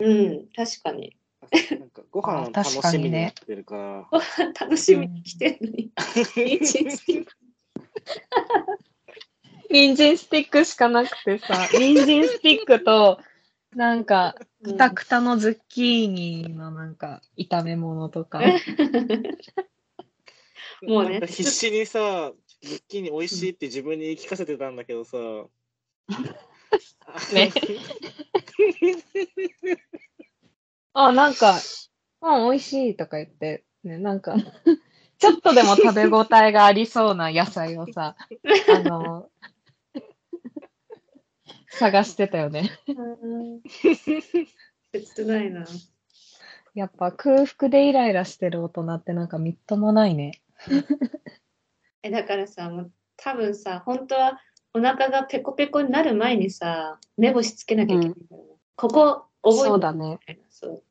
[SPEAKER 1] うん、確かに。
[SPEAKER 2] なんかご飯楽しみに
[SPEAKER 3] かにね
[SPEAKER 2] なってるから。
[SPEAKER 1] ご飯楽しみに来てるのに。人参スティック
[SPEAKER 3] 人参スティックしかなくてさ、人参スティックと、なんか、くたくたのズッキーニのなんか、炒め物とか。
[SPEAKER 1] もうね
[SPEAKER 2] 必死にさ、ズッキーニ美味しいって自分に言い聞かせてたんだけどさ。
[SPEAKER 3] ねあ、なんか、うん、美味しいとか言って、ね、なんか、ちょっとでも食べ応えがありそうな野菜をさ、あの、探してたよね。
[SPEAKER 1] うん切ないな。
[SPEAKER 3] やっぱ空腹でイライラしてる大人ってなんかみっともないね。
[SPEAKER 1] え、だからさ、もう多分さ、本当はお腹がペコペコになる前にさ、目星つけなきゃいけないんだよね。ここ覚えて
[SPEAKER 3] そうだね。
[SPEAKER 1] そう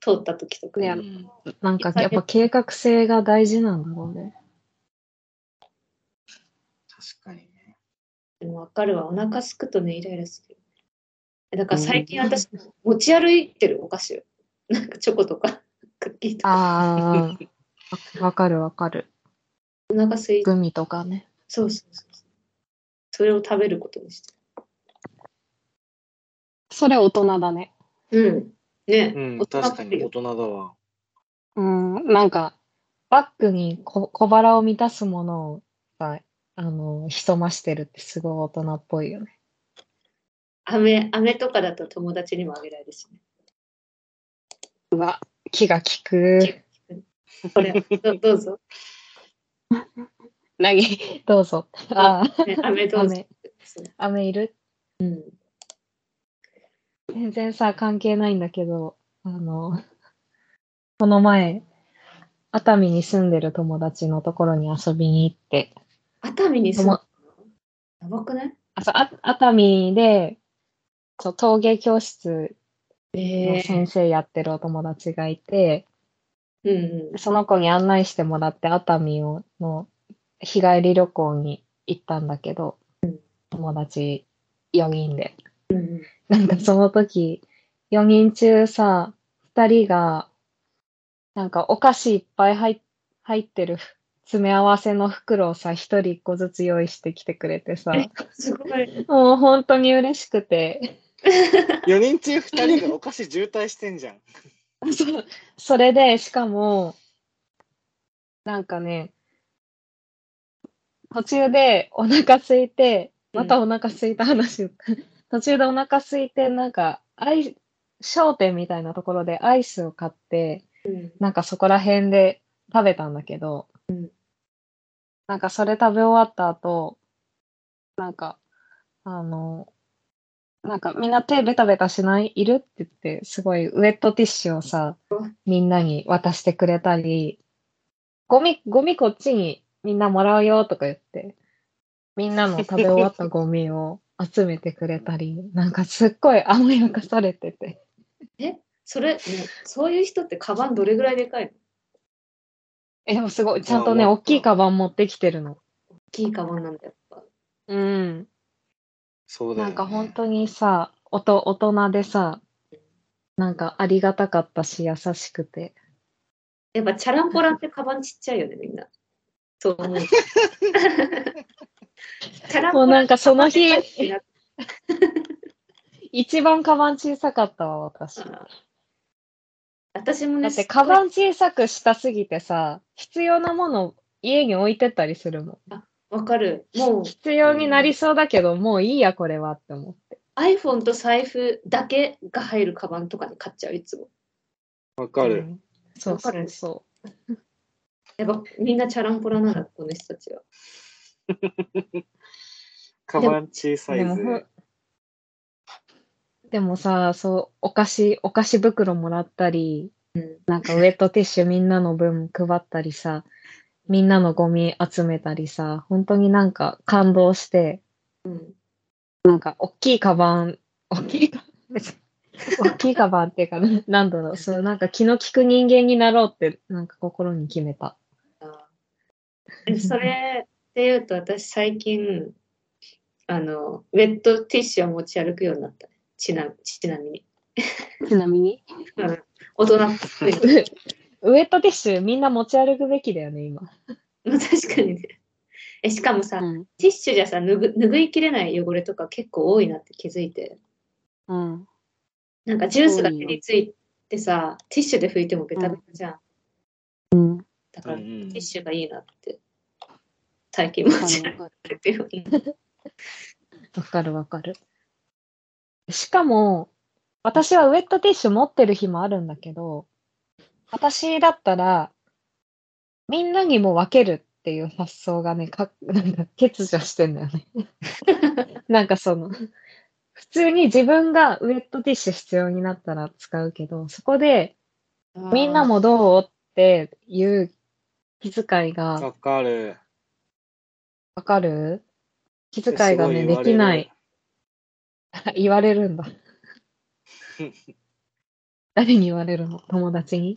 [SPEAKER 1] 通った時とか
[SPEAKER 3] なんかやっぱ計画性が大事なんだろうね。
[SPEAKER 2] 確かにね。
[SPEAKER 1] でもわかるわ。お腹すくとね、イライラするだから最近私、持ち歩いてるお菓子よ。なんかチョコとか、クッキーとか。
[SPEAKER 3] ああ、わかるわかる。
[SPEAKER 1] お腹すいて、
[SPEAKER 3] グミとかね。
[SPEAKER 1] そうそうそうそう。それを食べることにして
[SPEAKER 3] それ大人だね。
[SPEAKER 1] る。うん。ね、
[SPEAKER 2] うん、確かに大人だわ。
[SPEAKER 3] うん、なんか、バッグに小小腹を満たすものをさ、あの、潜ましてるってすごい大人っぽいよね。
[SPEAKER 1] 飴、飴とかだと友達にもあげられるしね。
[SPEAKER 3] うわ、気が利く。
[SPEAKER 1] これ、どどうぞ。
[SPEAKER 3] 何どうぞ。ああ、
[SPEAKER 1] ね、飴どうぞ。
[SPEAKER 3] 飴、飴いる？
[SPEAKER 1] うん。
[SPEAKER 3] 全然さ、関係ないんだけど、あの、この前、熱海に住んでる友達のところに遊びに行って、
[SPEAKER 1] 熱海に住む。やばくない？
[SPEAKER 3] あそうあ熱海で、そう陶芸教室
[SPEAKER 1] え
[SPEAKER 3] の先生やってるお友達がいて、
[SPEAKER 1] うんうん。
[SPEAKER 3] その子に案内してもらって熱海をの日帰り旅行に行ったんだけど、友達4人で。
[SPEAKER 1] うんうん
[SPEAKER 3] なんかその時、4人中さ、2人が、なんかお菓子いっぱい入入ってる詰め合わせの袋をさ、1人1個ずつ用意してきてくれてさ、
[SPEAKER 1] すごい。
[SPEAKER 3] もう本当に嬉しくて、
[SPEAKER 2] 4人中2人がお菓子渋滞してんじゃん。
[SPEAKER 3] そうそれで、しかも、なんかね、途中でお腹空いて、またお腹空いた話、途中でお腹空いて、なんか、アイ、商店みたいなところでアイスを買って、
[SPEAKER 1] うん。
[SPEAKER 3] なんかそこら辺で食べたんだけど、なんかそれ食べ終わった後、なんか、あの、なんかみんな手ベタベタしない？いる？って言って、すごいウェットティッシュをさ、みんなに渡してくれたり、ゴミ、ゴミこっちにみんなもらうよとか言って、みんなの食べ終わったゴミを集めてくれたり、なんかすっごい甘やかされてて。
[SPEAKER 1] それ、ね、そういう人ってカバンどれぐらいでかいの？
[SPEAKER 3] え、でもすごい、ちゃんとね、
[SPEAKER 2] あ
[SPEAKER 3] 大きいカバン持ってきてるの。
[SPEAKER 1] 大きいカバンなんだやっぱ。
[SPEAKER 3] うん。
[SPEAKER 2] そうだよ、ね。
[SPEAKER 3] なんか本当にさ、おと大人でさ、なんかありがたかったし、優しくて。
[SPEAKER 1] やっぱチャランポランってカバンちっちゃいよね、みんな。そう思う。
[SPEAKER 3] もうなんかその日一番カバン小さかったわ、私。だ
[SPEAKER 1] 私もね、
[SPEAKER 3] ってカバン小さくしたすぎてさ、必要なもの家に置いてったりするもん。
[SPEAKER 1] わかる。もう
[SPEAKER 3] 必要になりそうだけど、もういいや、これはって思って。
[SPEAKER 1] iPhone と財布だけが入るカバンとかに買っちゃう、いつも。
[SPEAKER 2] わかる。
[SPEAKER 3] うんそう
[SPEAKER 1] わかる
[SPEAKER 3] そうそ
[SPEAKER 1] やっぱみんなチャランポラなんだ、この人たちは。
[SPEAKER 2] カバン小
[SPEAKER 3] う。
[SPEAKER 2] さい
[SPEAKER 3] でもほん
[SPEAKER 2] ぜ。
[SPEAKER 3] でもさ、そう、お菓子、お菓子袋もらったり、
[SPEAKER 1] うん
[SPEAKER 3] なんかウェットティッシュみんなの分配ったりさ、みんなのゴミ集めたりさ、本当になんか感動して、
[SPEAKER 1] うん。
[SPEAKER 3] なんか大きいカバン、大きいカバン、大きいカバンっていうか、ななんだろう、そう、なんか気の利く人間になろうって、なんか心に決めた。
[SPEAKER 1] それで言うと、私最近、あの、ウェットティッシュを持ち歩くようになったね。ちなちなみに。
[SPEAKER 3] ちなみに？
[SPEAKER 1] うん、大人。
[SPEAKER 3] ウェットティッシュみんな持ち歩くべきだよね、今。
[SPEAKER 1] まあ確かにね。えしかもさ、
[SPEAKER 3] うん。
[SPEAKER 1] ティッシュじゃさ拭、拭いきれない汚れとか結構多いなって気づいて。
[SPEAKER 3] うん。
[SPEAKER 1] なんかジュースが手についてさ、ティッシュで拭いてもベタベタじゃん。
[SPEAKER 3] うん。
[SPEAKER 1] だから、
[SPEAKER 2] うんうん
[SPEAKER 1] ティッシュがいいなって、最近持ち歩いてる。
[SPEAKER 3] わかるわかる。しかも、私はウェットティッシュ持ってる日もあるんだけど、私だったら、みんなにも分けるっていう発想がね、かなんか欠如してんだよね。なんかその、普通に自分がウェットティッシュ必要になったら使うけど、そこでみんなもどうっていう気遣いが
[SPEAKER 2] わかる。
[SPEAKER 3] わかる？気遣いがね、できない。言われるんだ。誰に言われるの？友達に？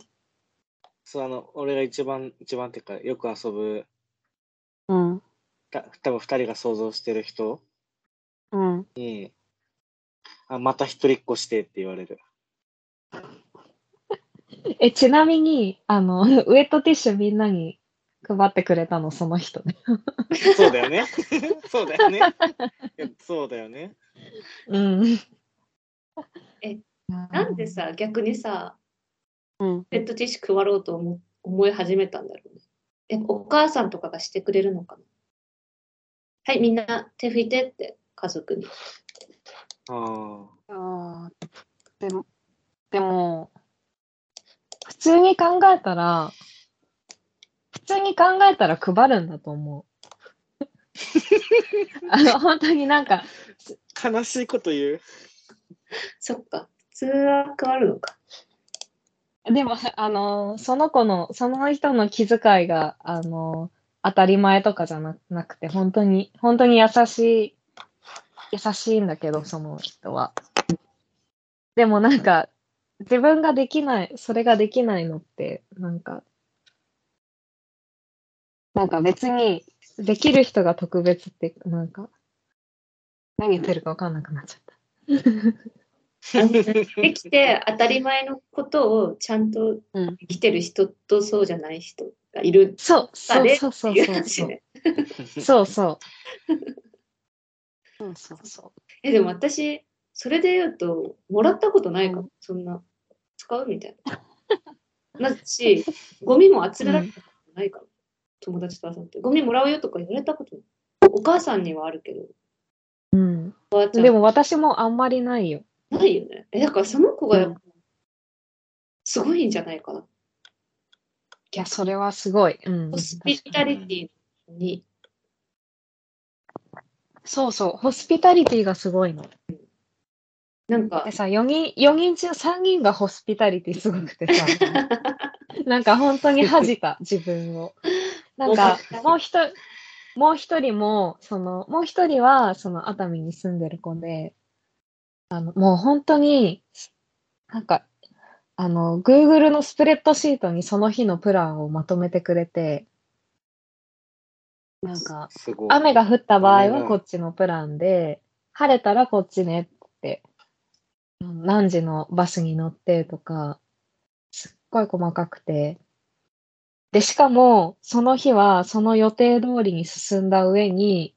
[SPEAKER 2] そう、あの、俺が一番、一番っていうか、よく遊ぶ、
[SPEAKER 3] うん。
[SPEAKER 2] た多分二人が想像してる人
[SPEAKER 3] うん。
[SPEAKER 2] に、あ、また一人っ子してって言われる。
[SPEAKER 3] え、ちなみに、あの、ウェットティッシュみんなに配ってくれたの、その人ね。
[SPEAKER 2] そうだよね。そうだよね。そうだよね。
[SPEAKER 3] うん。
[SPEAKER 1] え、なんでさ、逆にさ、
[SPEAKER 3] うん。
[SPEAKER 1] ペットティッシュ配ろうと思思い始めたんだろうね。え、お母さんとかがしてくれるのかな？はい、みんな手拭いてって、家族に。
[SPEAKER 2] あ
[SPEAKER 3] ああ、でも、でも、普通に考えたら、通に考えたら配るんだと思う。あの、本当になんか、
[SPEAKER 2] 悲しいこと言う？
[SPEAKER 1] そっか。普通は変わるのか。
[SPEAKER 3] でも、あの、その子の、その人の気遣いが、あの、当たり前とかじゃななくて、本当に、本当に優しい、優しいんだけど、その人は。でもなんか、自分ができない、それができないのって、なんか、なんか別に、できる人が特別って、なんか、何言ってるか分かんなくなっちゃった。
[SPEAKER 1] できて当たり前のことをちゃんと
[SPEAKER 3] うん。
[SPEAKER 1] 生きてる人とそうじゃない人がいる
[SPEAKER 3] そう、そう
[SPEAKER 1] ね
[SPEAKER 3] そう そうそうそう。
[SPEAKER 1] 話ね。
[SPEAKER 3] そうそう。そうそうそ
[SPEAKER 1] え、でも私、それで言うと、もらったことないかも、
[SPEAKER 3] う
[SPEAKER 1] そんな、使うみたいな。なし、ゴミもあつられたことないかも、友達と遊んで。ゴミもらうよとか言われたことない。お母さんにはあるけど、
[SPEAKER 3] う。うん。でも私もあんまりないよ。
[SPEAKER 1] ないよね。え、だからその子がすごいんじゃないかな。
[SPEAKER 3] いや、それはすごい。うん
[SPEAKER 1] ホ。スピタリティに、
[SPEAKER 3] そうそう。ホスピタリティがすごいの。
[SPEAKER 1] なんか
[SPEAKER 3] で、さ、4人、4人中3人がホスピタリティすごくてさ、なんか本当に恥じた、自分を。なんか、もう一人、もう一人も、その、もう一人は、その熱海に住んでる子で、あの、もう本当に、なんか、あの、Google のスプレッドシートにその日のプランをまとめてくれて、なんか。雨が降った場合はこっちのプランで、晴れたらこっちねって、うん何時のバスに乗ってとか、すっごい細かくて、で、しかも、その日はその予定通りに進んだ上に、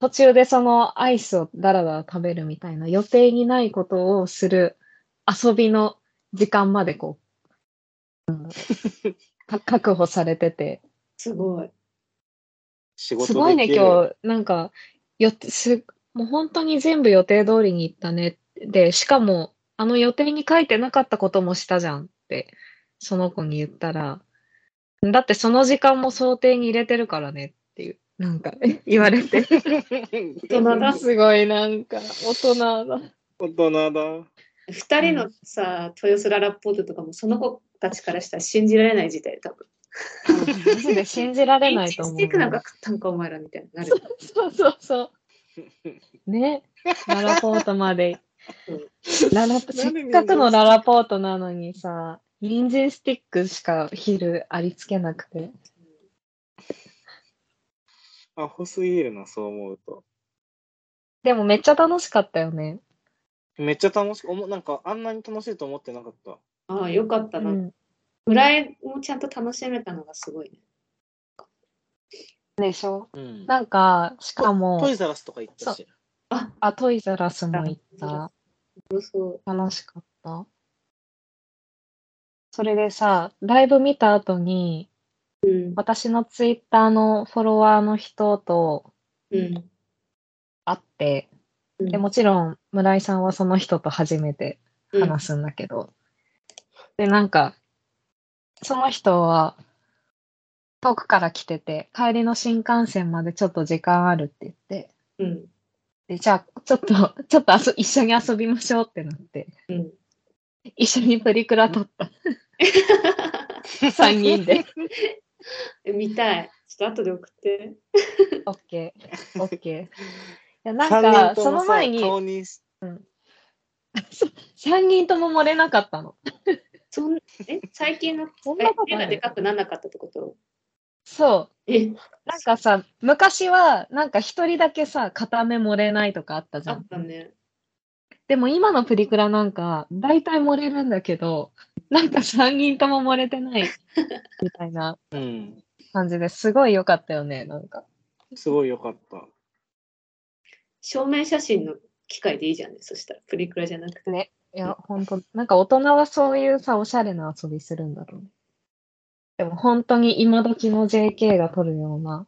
[SPEAKER 3] 途中でそのアイスをダラダラ食べるみたいな予定にないことをする遊びの時間までこう、うんか確保されてて、
[SPEAKER 1] すごい。
[SPEAKER 2] 仕事
[SPEAKER 3] すごいね、今日。なんか、よす、もう本当に全部予定通りに行ったね。で、しかも、あの予定に書いてなかったこともしたじゃんって、その子に言ったら、だってその時間も想定に入れてるからねっていう、なんか 言われて、
[SPEAKER 1] 大人だ。
[SPEAKER 3] すごいなんか、大人だ。
[SPEAKER 2] 大人だ。
[SPEAKER 1] 二人のさ、豊洲ララポートとかもその子たちからしたら信じられない事態、多分。
[SPEAKER 3] マジで信じられないと思う。
[SPEAKER 1] スティックなんか食ったんか、お前らみたいになる。
[SPEAKER 3] そうそうそう。ね。ララポートまで
[SPEAKER 1] うん。
[SPEAKER 3] ララ、せっかくのララポートなのにさ、人参スティックしか昼ありつけなくて。
[SPEAKER 2] アホすぎるな、そう思うと。
[SPEAKER 3] でもめっちゃ楽しかったよね。
[SPEAKER 2] めっちゃ楽しく、おもなんかあんなに楽しいと思ってなかった。
[SPEAKER 1] ああ、よかったな。
[SPEAKER 3] うん。
[SPEAKER 1] 村井もちゃんと楽しめたのがすごいね。
[SPEAKER 3] でしょ？
[SPEAKER 2] うん。
[SPEAKER 3] なんか、しかも
[SPEAKER 2] ト、イザラスとか行ったし。
[SPEAKER 3] あ、トイザラスも行った。楽しかった。それでさ、ライブ見た後に、
[SPEAKER 1] うん。
[SPEAKER 3] 私のツイッターのフォロワーの人と
[SPEAKER 1] うん。
[SPEAKER 3] 会って、
[SPEAKER 1] うん
[SPEAKER 3] でもちろん村井さんはその人と初めて話すんだけど、で、なんか、その人は遠くから来てて、帰りの新幹線までちょっと時間あるって言って、
[SPEAKER 1] うん。
[SPEAKER 3] で、じゃあ、ちょっと、ちょっとあそ一緒に遊びましょうってなって、
[SPEAKER 1] うん。
[SPEAKER 3] 一緒にプリクラ撮った。3人で。
[SPEAKER 1] え 見たい。ちょっと後で送って。
[SPEAKER 3] オッケー。オッケー。いや、なん
[SPEAKER 2] 三
[SPEAKER 3] か、その前に、
[SPEAKER 2] 顔に
[SPEAKER 3] 3人とも漏れなかったの。
[SPEAKER 1] そんえ？最近の
[SPEAKER 3] そんなこと
[SPEAKER 1] がでかくならなかったってこと？
[SPEAKER 3] そう。
[SPEAKER 1] え、
[SPEAKER 3] なんかさ、昔は、なんか一人だけさ、片目漏れないとかあったじ
[SPEAKER 1] あ
[SPEAKER 3] ゃん。
[SPEAKER 1] ったね。
[SPEAKER 3] でも今のプリクラなんか、大体漏れるんだけど、なんか3人とも漏れてない、みたいな
[SPEAKER 2] うん。
[SPEAKER 3] 感じですごい良かったよね、なんか。
[SPEAKER 2] すごいよかった。
[SPEAKER 1] 正面写真の機械でいいじゃんね。そしたら、プリクラじゃなくて。
[SPEAKER 3] ね。いや、ほんと、なんか大人はそういうさ、おしゃれな遊びするんだろうね。でも本当に今時の JK が撮るような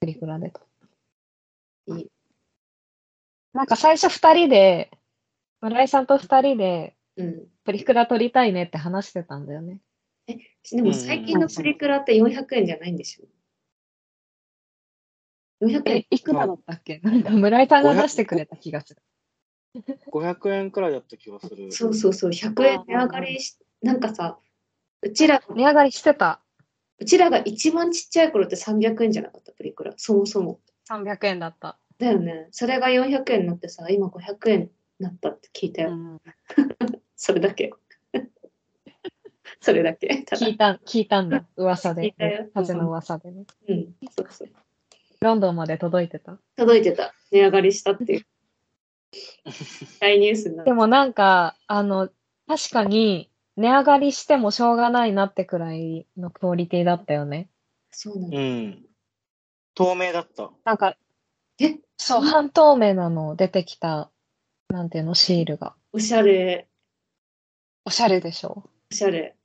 [SPEAKER 3] プリクラで撮った。
[SPEAKER 1] いい
[SPEAKER 3] なんか最初二人で、村井さんと二人で
[SPEAKER 1] うん。
[SPEAKER 3] プリクラ撮りたいねって話してたんだよね。
[SPEAKER 1] でも最近のプリクラって400円じゃないんでしょ ?400 円
[SPEAKER 3] え、いくらだったっけ？なんか村井さんが出してくれた気がする。
[SPEAKER 2] 500円くらいだった気がする。
[SPEAKER 1] そうそうそう、100円値上がりし、なんかさ、うちら、
[SPEAKER 3] 値上がりしてた。
[SPEAKER 1] うちらが一番ちっちゃい頃って300円じゃなかった、プリクラ。そもそも。
[SPEAKER 3] 300円だった。
[SPEAKER 1] だよね。それが400円になってさ、今500円になったって聞いたよ。
[SPEAKER 3] うん
[SPEAKER 1] それだけ。それだけ。
[SPEAKER 3] 聞いた、聞いたんだ。噂で
[SPEAKER 1] 聞いたよ。
[SPEAKER 3] 風の噂でね。
[SPEAKER 1] うん、そうそう。
[SPEAKER 3] ロンドンまで届いてた？
[SPEAKER 1] 届いてた。値上がりしたっていう。大ニュースにな。
[SPEAKER 3] でもなんか、あの、確かに、値上がりしてもしょうがないなってくらいのクオリティだったよね。
[SPEAKER 1] そうなんだ。
[SPEAKER 2] うん。透明だった。
[SPEAKER 3] なんか、
[SPEAKER 1] え？
[SPEAKER 3] そう、半透明なの出てきた、なんていうの、シールが。
[SPEAKER 1] おしゃれ、
[SPEAKER 3] おしゃれでしょ？
[SPEAKER 1] おしゃれ。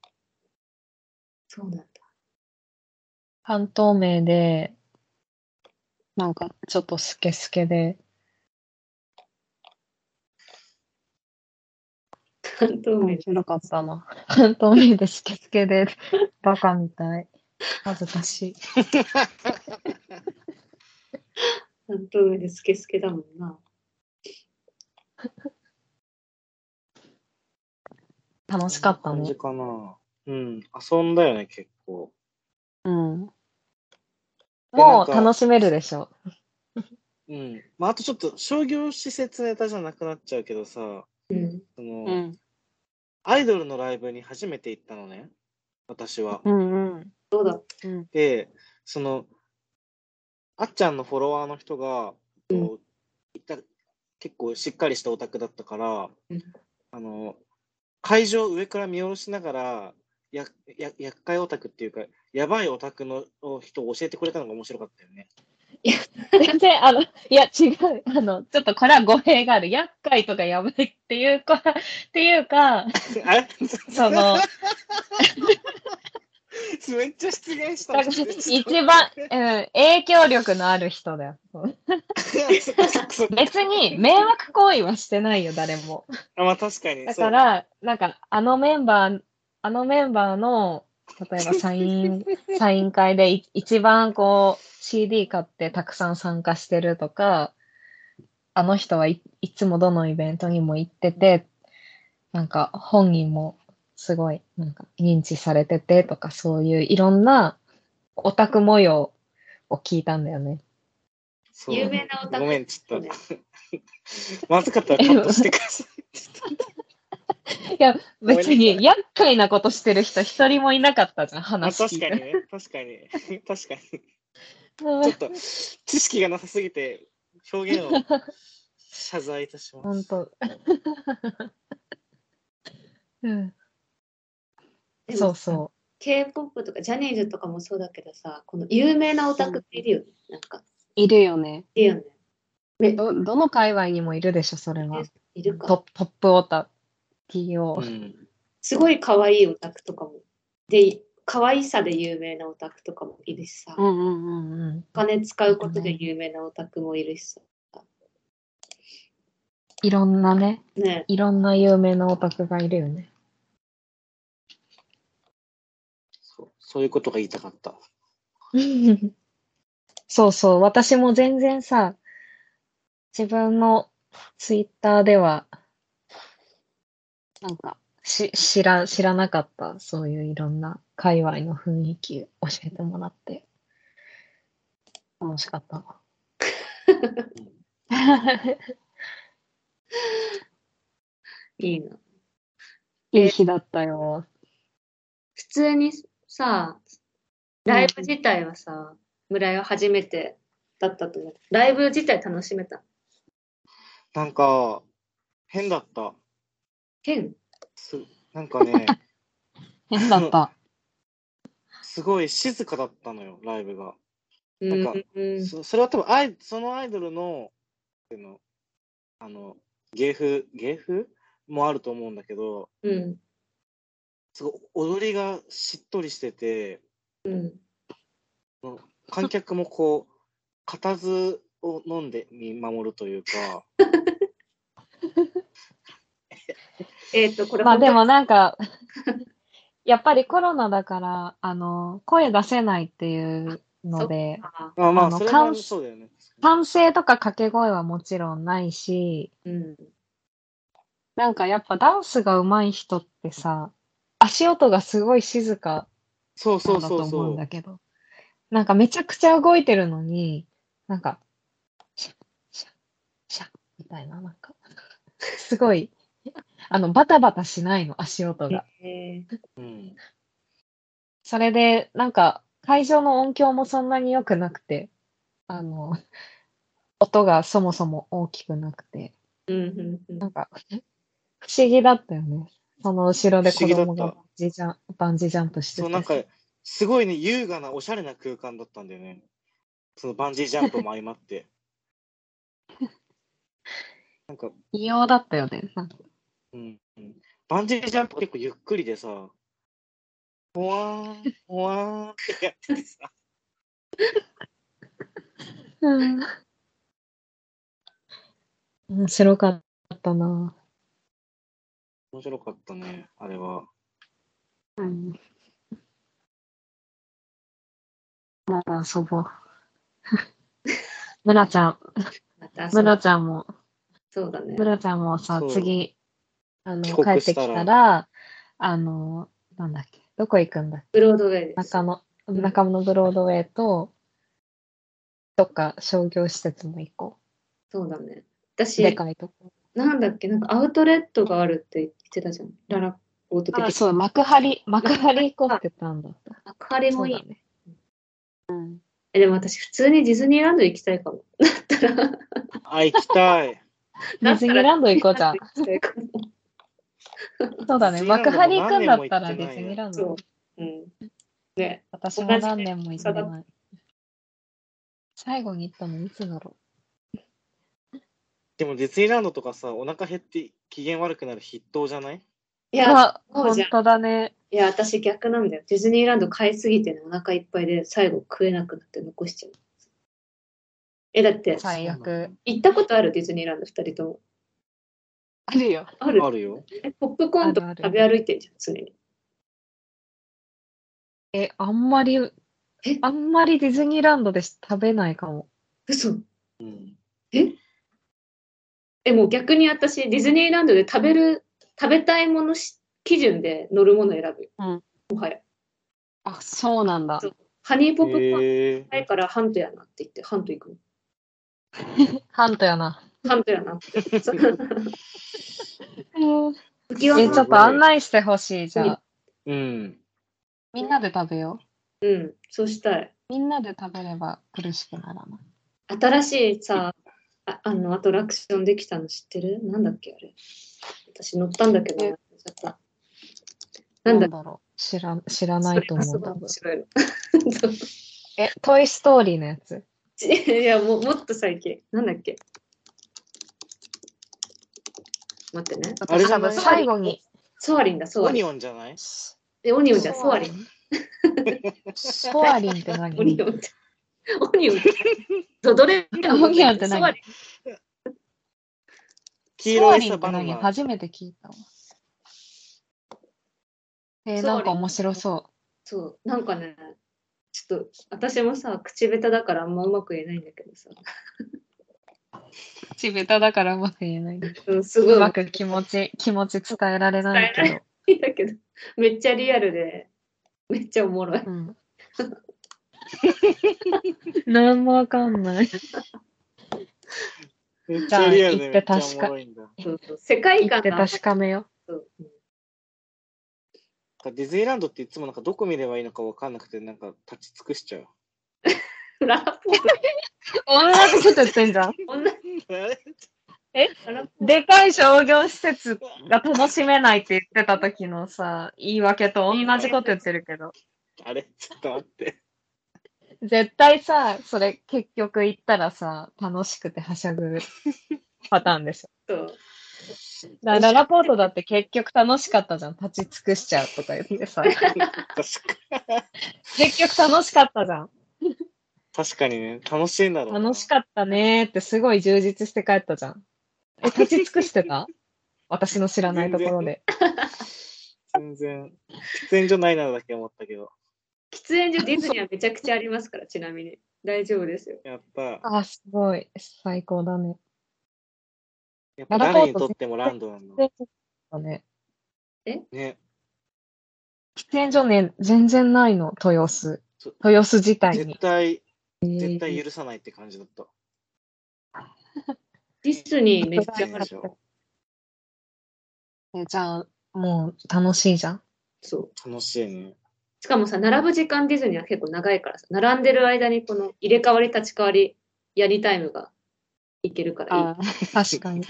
[SPEAKER 1] そうなんだ。
[SPEAKER 3] 半透明で、なんかちょっとスケスケで、
[SPEAKER 1] 半透明
[SPEAKER 3] 面。白かったな。半透明でスケスケで、バカみたい。恥ずかしい。
[SPEAKER 1] 半透明でスケスケだもんな。
[SPEAKER 3] 楽しかったね
[SPEAKER 2] 感じ。かな。うん。遊んだよね、結構。
[SPEAKER 3] うん。もう楽しめるでしょ。
[SPEAKER 2] うん。まあ、あとちょっと商業施設ネタじゃなくなっちゃうけどさ、
[SPEAKER 1] うん。
[SPEAKER 2] その、
[SPEAKER 3] ん。
[SPEAKER 2] アイドルのライブに初めて行ったのね。私は。
[SPEAKER 3] うんうん。
[SPEAKER 1] どうだ
[SPEAKER 3] うん。
[SPEAKER 2] で、その、あっちゃんのフォロワーの人が、
[SPEAKER 1] うん
[SPEAKER 2] こういった結構しっかりしたオタクだったから、
[SPEAKER 1] うん
[SPEAKER 2] あの、会場を上から見下ろしながら、やや厄介オタクっていうか、やばいオタクの人を教えてくれたのが面白かったよね。
[SPEAKER 3] 全然、あの、いや、違う。あの、ちょっとこれは語弊がある。厄介とかやばいっていうか、っていうか、その、
[SPEAKER 2] めっちゃ出現した
[SPEAKER 3] 一番、うん、影響力のある人だよ。別に迷惑行為はしてないよ、誰も。
[SPEAKER 2] あまあ確かに。
[SPEAKER 3] だから、なんか、あのメンバー、あのメンバーの、例えばサイン、サイン会でい一番こう、CD 買ってたくさん参加してるとか、あの人はい、いつもどのイベントにも行ってて、なんか本人もすごい、なんか認知されててとか、そういういろんなオタク模様を聞いたんだよね。
[SPEAKER 2] そう
[SPEAKER 1] 有名なオタク
[SPEAKER 2] ごめん、ちょっ
[SPEAKER 1] ね
[SPEAKER 2] と。まずかったらカットしてください。
[SPEAKER 3] いや、別に厄介なことしてる人一人もいなかったじゃん、
[SPEAKER 2] あ
[SPEAKER 3] 話聞いて。
[SPEAKER 2] 確かにね。確かに。確かに。ちょっと、知識がなさすぎて、表現を謝罪いたします。
[SPEAKER 3] 本当。うん、そうそ
[SPEAKER 1] K-POP とかジャニーズとかもそうだけどさ、この有名なオタクっているよね。なんか、
[SPEAKER 3] う。いるよね。
[SPEAKER 1] いるよね。め
[SPEAKER 3] ど、どの界隈にもいるでしょ、それは。
[SPEAKER 1] いるか。
[SPEAKER 3] トトップオタ、TO。
[SPEAKER 2] うん。
[SPEAKER 1] すごい可愛いオタクとかも。で、可愛さで有名なオタクとかもいるしさ、お
[SPEAKER 3] うんうんうんうん。
[SPEAKER 1] 金使うことで有名なオタクもいるしさ。
[SPEAKER 3] いろんなね、
[SPEAKER 1] ね
[SPEAKER 3] いろんな有名なオタクがいるよね。
[SPEAKER 2] そういうことが言いたかった。
[SPEAKER 3] そうそう、私も全然さ、自分のツイッターでは、なんか、し、知ら、知らなかった、そういういろんな界隈の雰囲気教えてもらって、楽しかったな。
[SPEAKER 1] いいな。
[SPEAKER 3] いい日だったよ。
[SPEAKER 1] 普通にさ、ライブ自体はさ、村井は初めてだったと思う。ライブ自体楽しめた？
[SPEAKER 2] なんか、変だった。
[SPEAKER 1] 変？
[SPEAKER 2] すなんかね、
[SPEAKER 3] 変だった。
[SPEAKER 2] すごい静かだったのよ、ライブが。
[SPEAKER 1] う
[SPEAKER 2] なんか
[SPEAKER 1] ん。
[SPEAKER 2] そそれは多分アイ、そのアイドルの、っていうのあの、芸風、芸風？もあると思うんだけど、
[SPEAKER 1] うん。
[SPEAKER 2] すごい踊りがしっとりしてて、
[SPEAKER 1] うん。
[SPEAKER 2] 観客もこう、固唾を飲んで見守るというか、
[SPEAKER 1] えっ、と、これ
[SPEAKER 3] まあでもなんか、やっぱりコロナだから、あの、声出せないっていうので、
[SPEAKER 1] あ
[SPEAKER 2] まあまあ、
[SPEAKER 3] あの
[SPEAKER 2] それは
[SPEAKER 3] 関
[SPEAKER 2] そうだよね。
[SPEAKER 3] 歓声とか掛け声はもちろんないし、
[SPEAKER 1] うん。
[SPEAKER 3] なんかやっぱダンスが上手い人ってさ、足音がすごい静か
[SPEAKER 2] そうそ
[SPEAKER 3] なんだと思
[SPEAKER 2] う
[SPEAKER 3] んだ。けど、なんかめちゃくちゃ動いてるのに、なんか、シャッ、シャッ、シャッ、みたいな、なんか、すごい、あの、バタバタしないの、足音が。
[SPEAKER 1] えー
[SPEAKER 2] うん。
[SPEAKER 3] それで、なんか、会場の音響もそんなに良くなくて、あの、音がそもそも大きくなくて、
[SPEAKER 1] うんうんうん
[SPEAKER 3] なんか、不思議だったよね。その後ろで子供がバンジージャンバンジージャンプしてて。
[SPEAKER 2] そう、なんか、すごいね、優雅な、おしゃれな空間だったんだよね。そのバンジージャンプも相まって。なんか、
[SPEAKER 3] 異様だったよね。なんか
[SPEAKER 2] うん、うん。バンジージャンプ結構ゆっくりでさ、ほわーん、ほわーんってやっててさ、
[SPEAKER 3] うん面白かったな。
[SPEAKER 2] 面白かったね、あれは。
[SPEAKER 3] うん。また遊ぼう。村ちゃん、村ちゃんも、
[SPEAKER 1] そうだね。
[SPEAKER 3] 村ちゃんもさ次、あの、
[SPEAKER 2] 帰
[SPEAKER 3] ってきたら、あの、なんだっけ、どこ行くんだっ
[SPEAKER 1] ブロードウェイです。
[SPEAKER 3] け中野、
[SPEAKER 1] ん
[SPEAKER 3] 中野ブロードウェイと、どっか商業施設も行こ
[SPEAKER 1] そうだね。
[SPEAKER 3] う。
[SPEAKER 1] 私、
[SPEAKER 3] でかいとこ。
[SPEAKER 1] なんだっけ、なんかアウトレットがあるって言ってたじゃん。ララポート的
[SPEAKER 3] あ、そう、幕張、幕張行こうって言ったんだった。
[SPEAKER 1] 幕張もいい。
[SPEAKER 3] ね。うん。
[SPEAKER 1] え、でも私、普通にディズニーランド行きたいかも。だったら、
[SPEAKER 2] あ、行きたい。
[SPEAKER 3] ディズニーランド行こうじゃん。そうだね。幕張行くんだったらディズニーランド。
[SPEAKER 1] うん。ね、
[SPEAKER 3] 私も何年も行ってない。最後に行ったのいつだろ
[SPEAKER 2] でもディズニーランドとかさ、お腹減って機嫌悪くなる筆頭じゃない？
[SPEAKER 1] い。や、
[SPEAKER 3] あ、
[SPEAKER 1] そうじゃん
[SPEAKER 3] 本当だね。
[SPEAKER 1] いや、私逆なんだよ。ディズニーランド買いすぎてね、お腹いっぱいで最後食えなくなって残しちゃう。え、だって、
[SPEAKER 3] 最悪。
[SPEAKER 1] 行ったことある？ディズニーランド二人とも。
[SPEAKER 3] あるよ。
[SPEAKER 1] ある？
[SPEAKER 2] あるよ。
[SPEAKER 1] えポップコーンとか食べ歩いてんじゃん、常に。
[SPEAKER 3] え、あんまり
[SPEAKER 1] え、
[SPEAKER 3] あんまりディズニーランドで食べないかも。
[SPEAKER 1] 嘘
[SPEAKER 2] うん。
[SPEAKER 1] え、もう逆に私、ディズニーランドで食べる、食べたいものし基準で乗るもの選ぶよ。
[SPEAKER 3] うん
[SPEAKER 1] もはや。
[SPEAKER 3] あ、そうなんだ
[SPEAKER 1] そうハニーポップコーン
[SPEAKER 2] へえ
[SPEAKER 1] ないからハントやなって言って、ハント行くの。
[SPEAKER 3] ハントやな。
[SPEAKER 1] ハントやなって。そう
[SPEAKER 3] え、
[SPEAKER 1] 浮輪
[SPEAKER 3] ちょっと案内してほしいじゃあ。
[SPEAKER 2] うん。
[SPEAKER 3] みんなで食べよう。
[SPEAKER 1] うん、そうしたい。
[SPEAKER 3] みんなで食べれば苦しくならない。
[SPEAKER 1] 新しいさ、ああの、アトラクションできたの知ってる？なんだっけあれ。私乗ったんだけど、
[SPEAKER 3] え
[SPEAKER 1] 忘れちゃった。なんだっ
[SPEAKER 3] ろう。知ら知ら
[SPEAKER 1] け
[SPEAKER 3] ないと思
[SPEAKER 1] そう。
[SPEAKER 3] え、トイ・ストーリーのやつ？
[SPEAKER 1] いや、ももっと最近。なんだっけ？待ってね。
[SPEAKER 2] あれじゃない？
[SPEAKER 3] 最後に。
[SPEAKER 1] ソアリンだ、ソ
[SPEAKER 2] オニ
[SPEAKER 1] アリン。
[SPEAKER 2] オンじゃない？
[SPEAKER 1] え、オニオンじゃん、ソアリン。
[SPEAKER 3] ソアリンって何？
[SPEAKER 1] オニオンって。オニオンって。どどれ
[SPEAKER 3] オニオンって何
[SPEAKER 2] 黄色いさ、
[SPEAKER 3] ソアリンって何
[SPEAKER 2] バナナ。
[SPEAKER 3] 初めて聞いたわ。えー、なんか面白そ
[SPEAKER 1] そう、なんかね、ちょっと、私もさ、口下手だからあんまうまく言えないんだけどさ。
[SPEAKER 3] う。口下手だからうまく言えない。
[SPEAKER 1] うん、すごいう
[SPEAKER 3] まく気持ち、気持ち伝えられないけ
[SPEAKER 1] 伝いいんだけど、めっちゃリアルで、めっちゃおもろい。
[SPEAKER 3] ど。うん。なんもわかんない。
[SPEAKER 2] めっちゃリアルでめっちゃおもろいんだ。
[SPEAKER 1] そうそう世界
[SPEAKER 3] 行って
[SPEAKER 1] 観が
[SPEAKER 3] 確かめよ
[SPEAKER 2] ディズニーランドっていつもなんかどこ見ればいいのかわかんなくて、なんか立ち尽くしちゃう。
[SPEAKER 1] ララポート、
[SPEAKER 3] 同じこと言ってんじゃん。
[SPEAKER 1] 女
[SPEAKER 3] え？
[SPEAKER 1] ララポー
[SPEAKER 3] でかい商業施設が楽しめないって言ってた時のさ、言い訳と同じこと言ってるけど。
[SPEAKER 2] あれ？ちょっと待って。
[SPEAKER 3] 絶対さ、それ結局行ったらさ、楽しくてはしゃぐパターンでしょ。
[SPEAKER 1] ト。
[SPEAKER 3] だララポートだって結局楽しかったじゃん。立ち尽くしちゃうとか言ってさ。
[SPEAKER 2] 確か
[SPEAKER 3] 結局楽しかったじゃん。
[SPEAKER 2] 確かにね、楽しいんだろうな。
[SPEAKER 3] 楽しかったねーってすごい充実して帰ったじゃん。え、立ち尽くしてた？私の知らないところで。
[SPEAKER 2] 全然、喫煙所ないなだけ思ったけど。
[SPEAKER 1] 喫煙所ディズニーはめちゃくちゃありますから、ちなみに。大丈夫ですよ。
[SPEAKER 2] やっぱ、
[SPEAKER 3] あ、すごい。最高だね。
[SPEAKER 2] やっぱ誰にとってもランドなんだ。
[SPEAKER 3] だね。
[SPEAKER 2] ね。
[SPEAKER 3] 喫煙所ね、全然ないの、豊洲。豊洲自体に。
[SPEAKER 2] 絶対、
[SPEAKER 1] えー
[SPEAKER 2] 絶対許さないって感じだった。
[SPEAKER 1] ディズニーめっちゃある。
[SPEAKER 2] でしょ
[SPEAKER 3] えじゃあ、もう楽しいじゃん。
[SPEAKER 1] そう。
[SPEAKER 2] 楽しいね。
[SPEAKER 1] しかもさ、並ぶ時間ディズニーは結構長いからさ、並んでる間にこの入れ替わり立ち替わりやりタイムがいけるからいい。
[SPEAKER 3] あ確かに。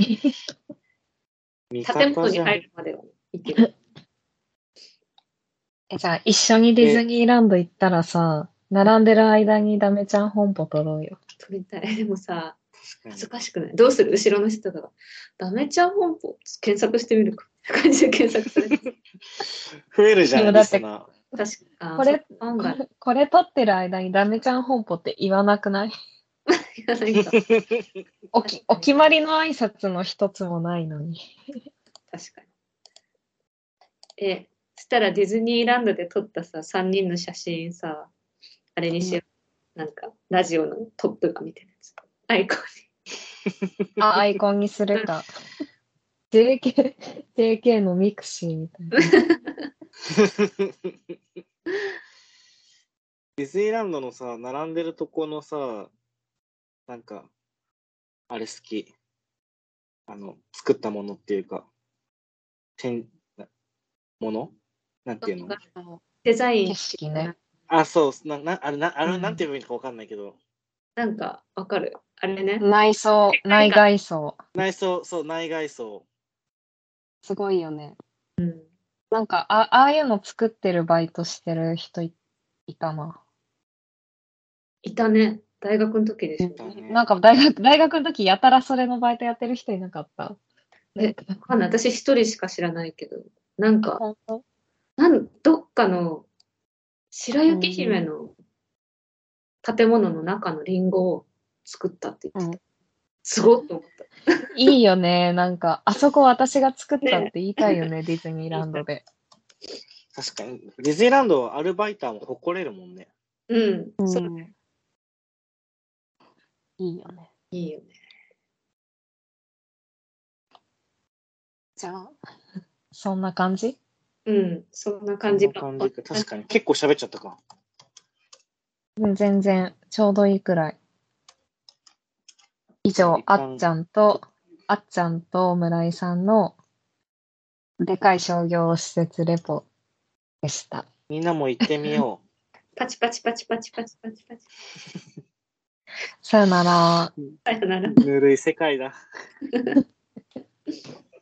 [SPEAKER 2] 味
[SPEAKER 1] 建物に。入るまではいける。
[SPEAKER 3] えじゃあ、一緒にディズニーランド行ったらさ、並んでる間にダメちゃん本舗取ろうよ。
[SPEAKER 1] 撮りたい。でもさ、恥ずかしくないどうする後ろの人が。ダメちゃん本舗検索してみるか。感じで検索されて。
[SPEAKER 2] に 増えるじゃん、
[SPEAKER 3] だって
[SPEAKER 2] リスナー。
[SPEAKER 1] 確か
[SPEAKER 3] これこれ取ってる間にダメちゃん本舗って言わなくない？おきお決まりの挨拶の一つもないのに。
[SPEAKER 1] 確かに。え、そしたらディズニーランドで撮ったさ、3人の写真さ、あれにしよう。なんか、ラジオのトップが見てるやつ。アイコン
[SPEAKER 3] あ、アイコンにするか。JK、JK の mixi みたいな。
[SPEAKER 2] ディズニーランドのさ、並んでるとこのさ、なんか、あれ好き。あの、作ったものっていうか、てなもの？なんていうの？
[SPEAKER 1] デザイン
[SPEAKER 3] 景色ね。
[SPEAKER 2] あ、そう、な、な、あれ、な、あれ、
[SPEAKER 3] うん
[SPEAKER 2] なんて言えばいいのかわかんないけど、
[SPEAKER 1] なんか、わかる？あれね。
[SPEAKER 3] 内装、内外装。
[SPEAKER 2] 内装、そう、内外装。
[SPEAKER 3] すごいよね。
[SPEAKER 1] うん。
[SPEAKER 3] なんか、あああいうの作ってるバイトしてる人いいたな。
[SPEAKER 1] いたね。大学の時でしょ。
[SPEAKER 2] だね
[SPEAKER 3] なんか大学、大学の時やたらそれのバイトやってる人いなかった。
[SPEAKER 1] え、わかんない。私一人しか知らないけど、なんか、なん、どっかの白雪姫の建物の中のリンゴを作ったって言ってた。すごっと思った。
[SPEAKER 3] いいよね。なんか、あそこ私が作ったって言いたいよね、ディズニーランドで。
[SPEAKER 2] 確かに、ディズニーランドはアルバイターも誇れるもんね。
[SPEAKER 1] うん。
[SPEAKER 3] うん
[SPEAKER 1] そう
[SPEAKER 3] いいよね。
[SPEAKER 1] いいよね。
[SPEAKER 3] じゃあ、そんな感じ？
[SPEAKER 1] うん。そんな感じか。
[SPEAKER 2] 感じか確かに、結構喋っちゃったか。
[SPEAKER 3] 全然、ちょうどいいくらい。以上、あっちゃんと、あっちゃんと村井さんの、でかい商業施設レポでした。
[SPEAKER 2] みんなも行ってみよ
[SPEAKER 1] パチパチパチパチパチパチパチ。
[SPEAKER 3] さよなら。
[SPEAKER 1] さよなら。
[SPEAKER 2] う。ぬるい世界だ。